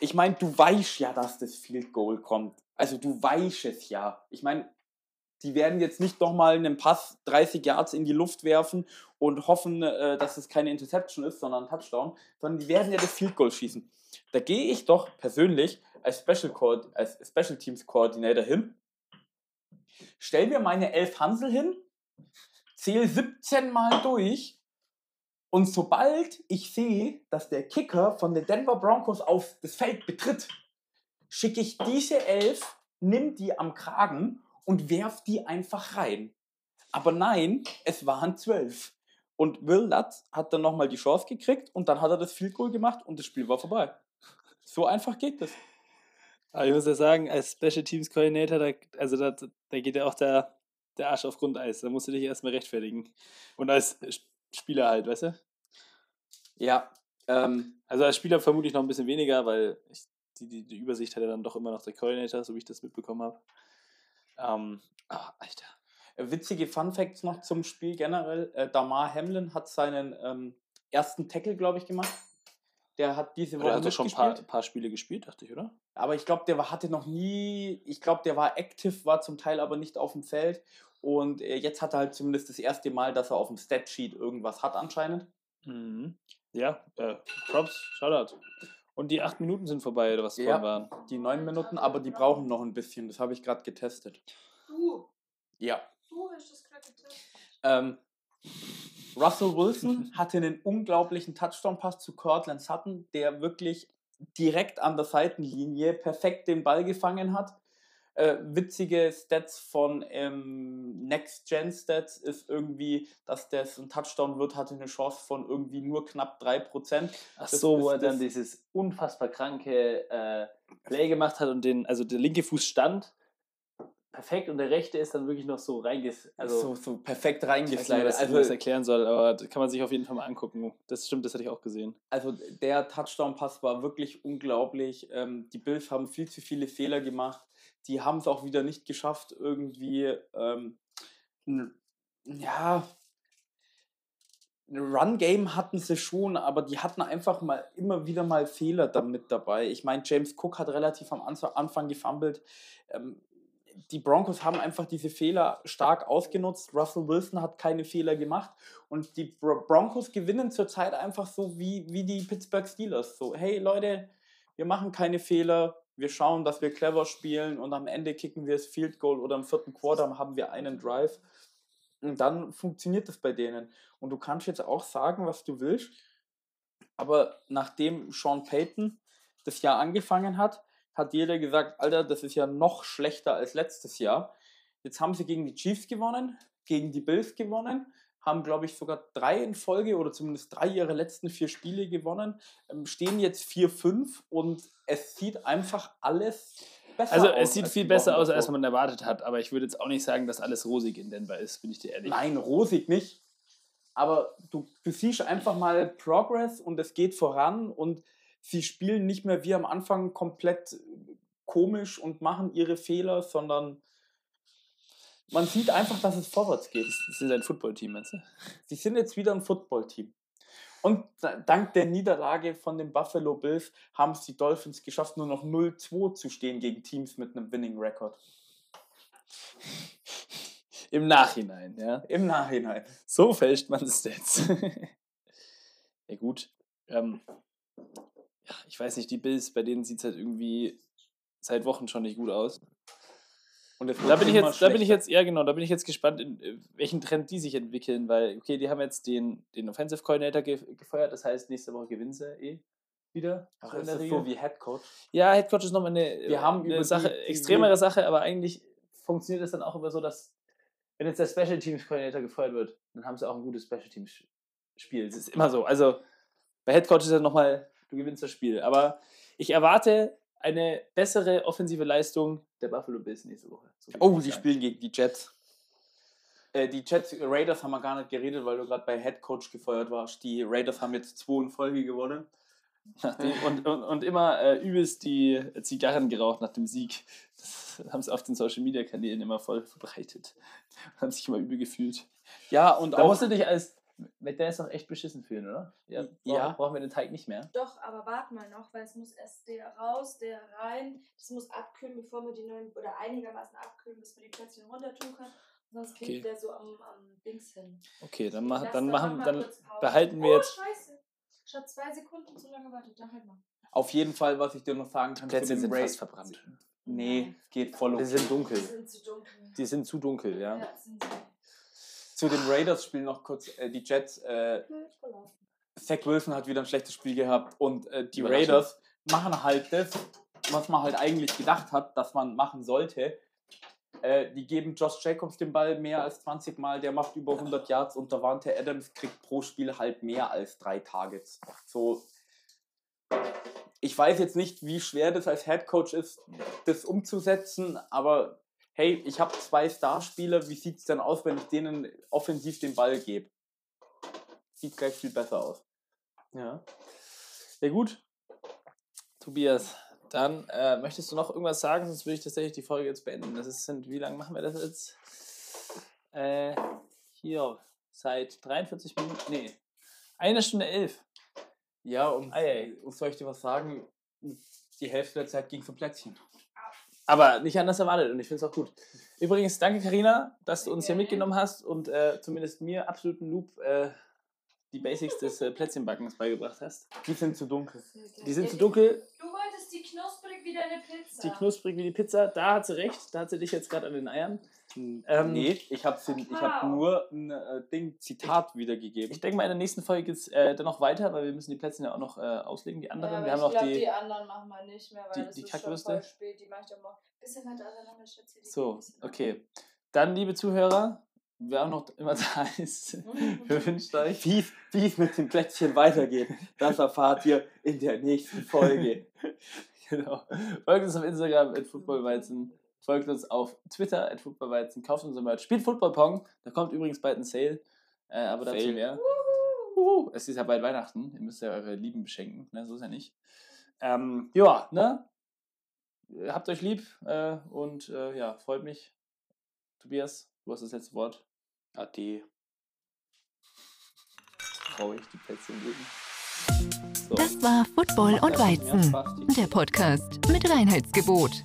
ich meine, du weißt ja, dass das Field Goal kommt. Also du weißt es ja. Ich meine, die werden jetzt nicht nochmal einen Pass 30 Yards in die Luft werfen und hoffen, äh, dass es keine Interception ist, sondern ein Touchdown, sondern die werden ja das Field Goal schießen. Da gehe ich doch persönlich als Special, Co als Special Teams Coordinator hin, stell mir meine elf Hansel hin, zähle 17 Mal durch und sobald ich sehe, dass der Kicker von den Denver Broncos auf das Feld betritt, schicke ich diese elf, nimm die am Kragen und werf die einfach rein. Aber nein, es waren zwölf. Und Will Lutz hat dann nochmal die Chance gekriegt und dann hat er das Field Goal gemacht und das Spiel war vorbei. So einfach geht das. Aber ich muss ja sagen, als Special Teams Coordinator, da, also da, da geht ja auch der, der Arsch auf Grundeis. Da musst du dich erstmal rechtfertigen. Und als Spieler halt, weißt du? Ja. Ähm, also als Spieler vermutlich noch ein bisschen weniger, weil ich, die, die, die Übersicht hat ja dann doch immer noch der Coordinator, so wie ich das mitbekommen habe. Ähm, oh, Alter. Witzige Fun Facts noch zum Spiel generell. Äh, Damar Hamlin hat seinen ähm, ersten Tackle, glaube ich, gemacht. Der hat diese Woche. Der hat schon ein paar, paar, Spiele gespielt, dachte ich, oder? Aber ich glaube, der war, hatte noch nie. Ich glaube, der war active, war zum Teil aber nicht auf dem Feld. Und äh, jetzt hat er halt zumindest das erste Mal, dass er auf dem Statsheet irgendwas hat, anscheinend. Mhm. Ja, äh, Props, Shoutout. Und die acht Minuten sind vorbei, oder was ja, waren? Die neun Minuten, aber die brauchen noch ein bisschen. Das habe ich gerade getestet. Du? Ja. Du hast das gerade getestet. Ähm, Russell Wilson hatte einen unglaublichen Touchdown-Pass zu Cortland Sutton, der wirklich direkt an der Seitenlinie perfekt den Ball gefangen hat. Äh, witzige Stats von ähm, Next Gen Stats ist irgendwie, dass das ein Touchdown wird, hatte eine Chance von irgendwie nur knapp 3%. Ach so, wo er dann dieses unfassbar kranke äh, Play gemacht hat und den, also der linke Fuß stand perfekt und der rechte ist dann wirklich noch so reinges also so, so perfekt weiß nicht, das erklären soll, aber das kann man sich auf jeden Fall mal angucken. Das stimmt, das hatte ich auch gesehen. Also der Touchdown-Pass war wirklich unglaublich. Ähm, die Bills haben viel zu viele Fehler gemacht. Die haben es auch wieder nicht geschafft, irgendwie ähm, ja ein Run-Game hatten sie schon, aber die hatten einfach mal immer wieder mal Fehler damit dabei. Ich meine, James Cook hat relativ am Anfang gefummelt. Ähm, die Broncos haben einfach diese Fehler stark ausgenutzt. Russell Wilson hat keine Fehler gemacht und die Broncos gewinnen zurzeit einfach so wie, wie die Pittsburgh Steelers. So, hey Leute, wir machen keine Fehler, wir schauen, dass wir clever spielen und am Ende kicken wir das Field Goal oder im vierten Quarter haben wir einen Drive. Und dann funktioniert das bei denen. Und du kannst jetzt auch sagen, was du willst, aber nachdem Sean Payton das Jahr angefangen hat, hat jeder gesagt, Alter, das ist ja noch schlechter als letztes Jahr. Jetzt haben sie gegen die Chiefs gewonnen, gegen die Bills gewonnen, haben, glaube ich, sogar drei in Folge oder zumindest drei ihrer letzten vier Spiele gewonnen, ähm, stehen jetzt 4-5 und es sieht einfach alles besser also, aus. Also es sieht viel besser aus, als man erwartet hat, aber ich würde jetzt auch nicht sagen, dass alles rosig in Denver ist, bin ich dir ehrlich. Nein, rosig nicht. Aber du, du siehst einfach mal Progress und es geht voran und sie spielen nicht mehr wie am Anfang komplett komisch und machen ihre Fehler, sondern man sieht einfach, dass es vorwärts geht. Sie sind ein Footballteam, meinst du? Sie sind jetzt wieder ein Footballteam. Und dank der Niederlage von den Buffalo Bills haben es die Dolphins geschafft, nur noch 0-2 zu stehen gegen Teams mit einem Winning Record. Im Nachhinein, ja. Im Nachhinein. So fälscht man es jetzt. ja, gut. Ähm, ja, ich weiß nicht, die Bills, bei denen sieht es halt irgendwie seit Wochen schon nicht gut aus. Da bin ich jetzt, da bin ich jetzt, ja genau, da bin ich jetzt gespannt, in äh, welchen Trend die sich entwickeln, weil, okay, die haben jetzt den, den Offensive Coordinator ge gefeuert, das heißt, nächste Woche gewinnen sie eh wieder. Ach, ist das so wie Head Coach? Ja, Head Coach ist nochmal eine, Wir haben eine Sache, die, die extremere Sache, aber eigentlich funktioniert es dann auch immer so, dass, wenn jetzt der Special Teams Coordinator gefeuert wird, dann haben sie auch ein gutes Special Teams Spiel. Es ist immer so. Also bei Head Coach ist es nochmal du gewinnst das Spiel. Aber ich erwarte eine bessere offensive Leistung der Buffalo Bills nächste Woche. So oh, die spielen gegen die Jets. Äh, die Jets Raiders haben wir gar nicht geredet, weil du gerade bei Head Coach gefeuert warst. Die Raiders haben jetzt zwei in Folge gewonnen. Und, und, und immer äh, übelst die Zigarren geraucht nach dem Sieg. Das haben sie auf den Social Media Kanälen immer voll verbreitet. Haben sich immer übel gefühlt. Ja, und Da auch musst du dich als McDonalds noch echt beschissen fühlen, oder? Ja. Ja. Brauchen, brauchen wir den Teig nicht mehr. Doch, aber warte mal noch, weil es muss erst der raus, der rein. Das muss abkühlen, bevor wir die neuen, oder einigermaßen abkühlen, bis wir die Plätzchen runter tun können. Sonst klebt Okay. der so am, am Dings hin. Okay, dann, mach, dann, doch machen, dann behalten wir oh, jetzt. scheiße. Statt zwei Sekunden zu lange wartet, dann halt mal. auf jeden Fall, was ich dir noch sagen kann. Plätzchen sind Raid- fast verbrannt. Nee, geht voll Die okay. sind dunkel. Die sind zu dunkel. Die sind zu dunkel, ja. Ja, sind sie. Zu den Raiders-Spielen noch kurz. Äh, die Jets, äh. Zach Wilson hat wieder ein schlechtes Spiel gehabt und äh, die. Raiders machen halt das, was man halt eigentlich gedacht hat, dass man machen sollte. Äh, die geben Josh Jacobs den Ball mehr als 20 Mal, der macht über 100 Yards und Davante Adams kriegt pro Spiel halt mehr als drei Targets. So, ich weiß jetzt nicht, wie schwer das als Head Coach ist, das umzusetzen, aber hey, ich habe zwei Starspieler, wie sieht es denn aus, wenn ich denen offensiv den Ball gebe? Sieht gleich viel besser aus. Ja. Ja, gut. Tobias, dann äh, möchtest du noch irgendwas sagen, sonst würde ich tatsächlich die Folge jetzt beenden. Das ist, sind, wie lange machen wir das jetzt? Äh, hier, seit 43 Minuten, nee, eine Stunde elf. Ja, und, ei. und soll ich dir was sagen? Die Hälfte der Zeit ging zum Plätzchen. Aber nicht anders erwartet und ich finde es auch gut. Übrigens, danke Karina, dass du uns hier mitgenommen hast und äh, zumindest mir absoluten Loop äh, die Basics des äh, Plätzchenbackens beigebracht hast. Die sind zu dunkel. Die sind zu dunkel, Du wolltest die knusprig wie deine Pizza. die knusprig wie die Pizza. Da hat sie recht, da hat sie dich jetzt gerade an den Eiern. Ähm, nee, ich habe hab nur ein äh, Ding, Zitat wiedergegeben. Ich denke mal, in der nächsten Folge geht es äh, dann noch weiter, weil wir müssen die Plätzchen ja auch noch äh, auslegen, die anderen. Ja, wir haben ich noch glaube, die. die anderen machen wir nicht mehr, weil die- das die ist Kackwürste? schon voll spät. Die mache ich dann morgen. Bisschen weiter auseinander, Schatzi. die So, okay. Dann, liebe Zuhörer, wer auch noch immer da ist, wir wünschen euch. Wie es- wie es mit dem Plätzchen weitergeht, das erfahrt ihr in der nächsten Folge. Genau. Folgt uns auf Instagram at footballweizen. Folgt uns auf Twitter at footballweizen. Kauft unser Merch. Spielt Football Pong. Da kommt übrigens bald ein Sale. Äh, aber dazu Sale. mehr. Uhu. Es ist ja bald Weihnachten. Ihr müsst ja eure Lieben beschenken. Ne? So ist ja nicht. Ähm, ja, ne? Habt euch lieb äh, und äh, ja, freut mich. Tobias, du hast das letzte Wort. Ade. Traurig, die Plätzchen legen. So. Das war Football und Weizen, der Podcast mit Reinheitsgebot.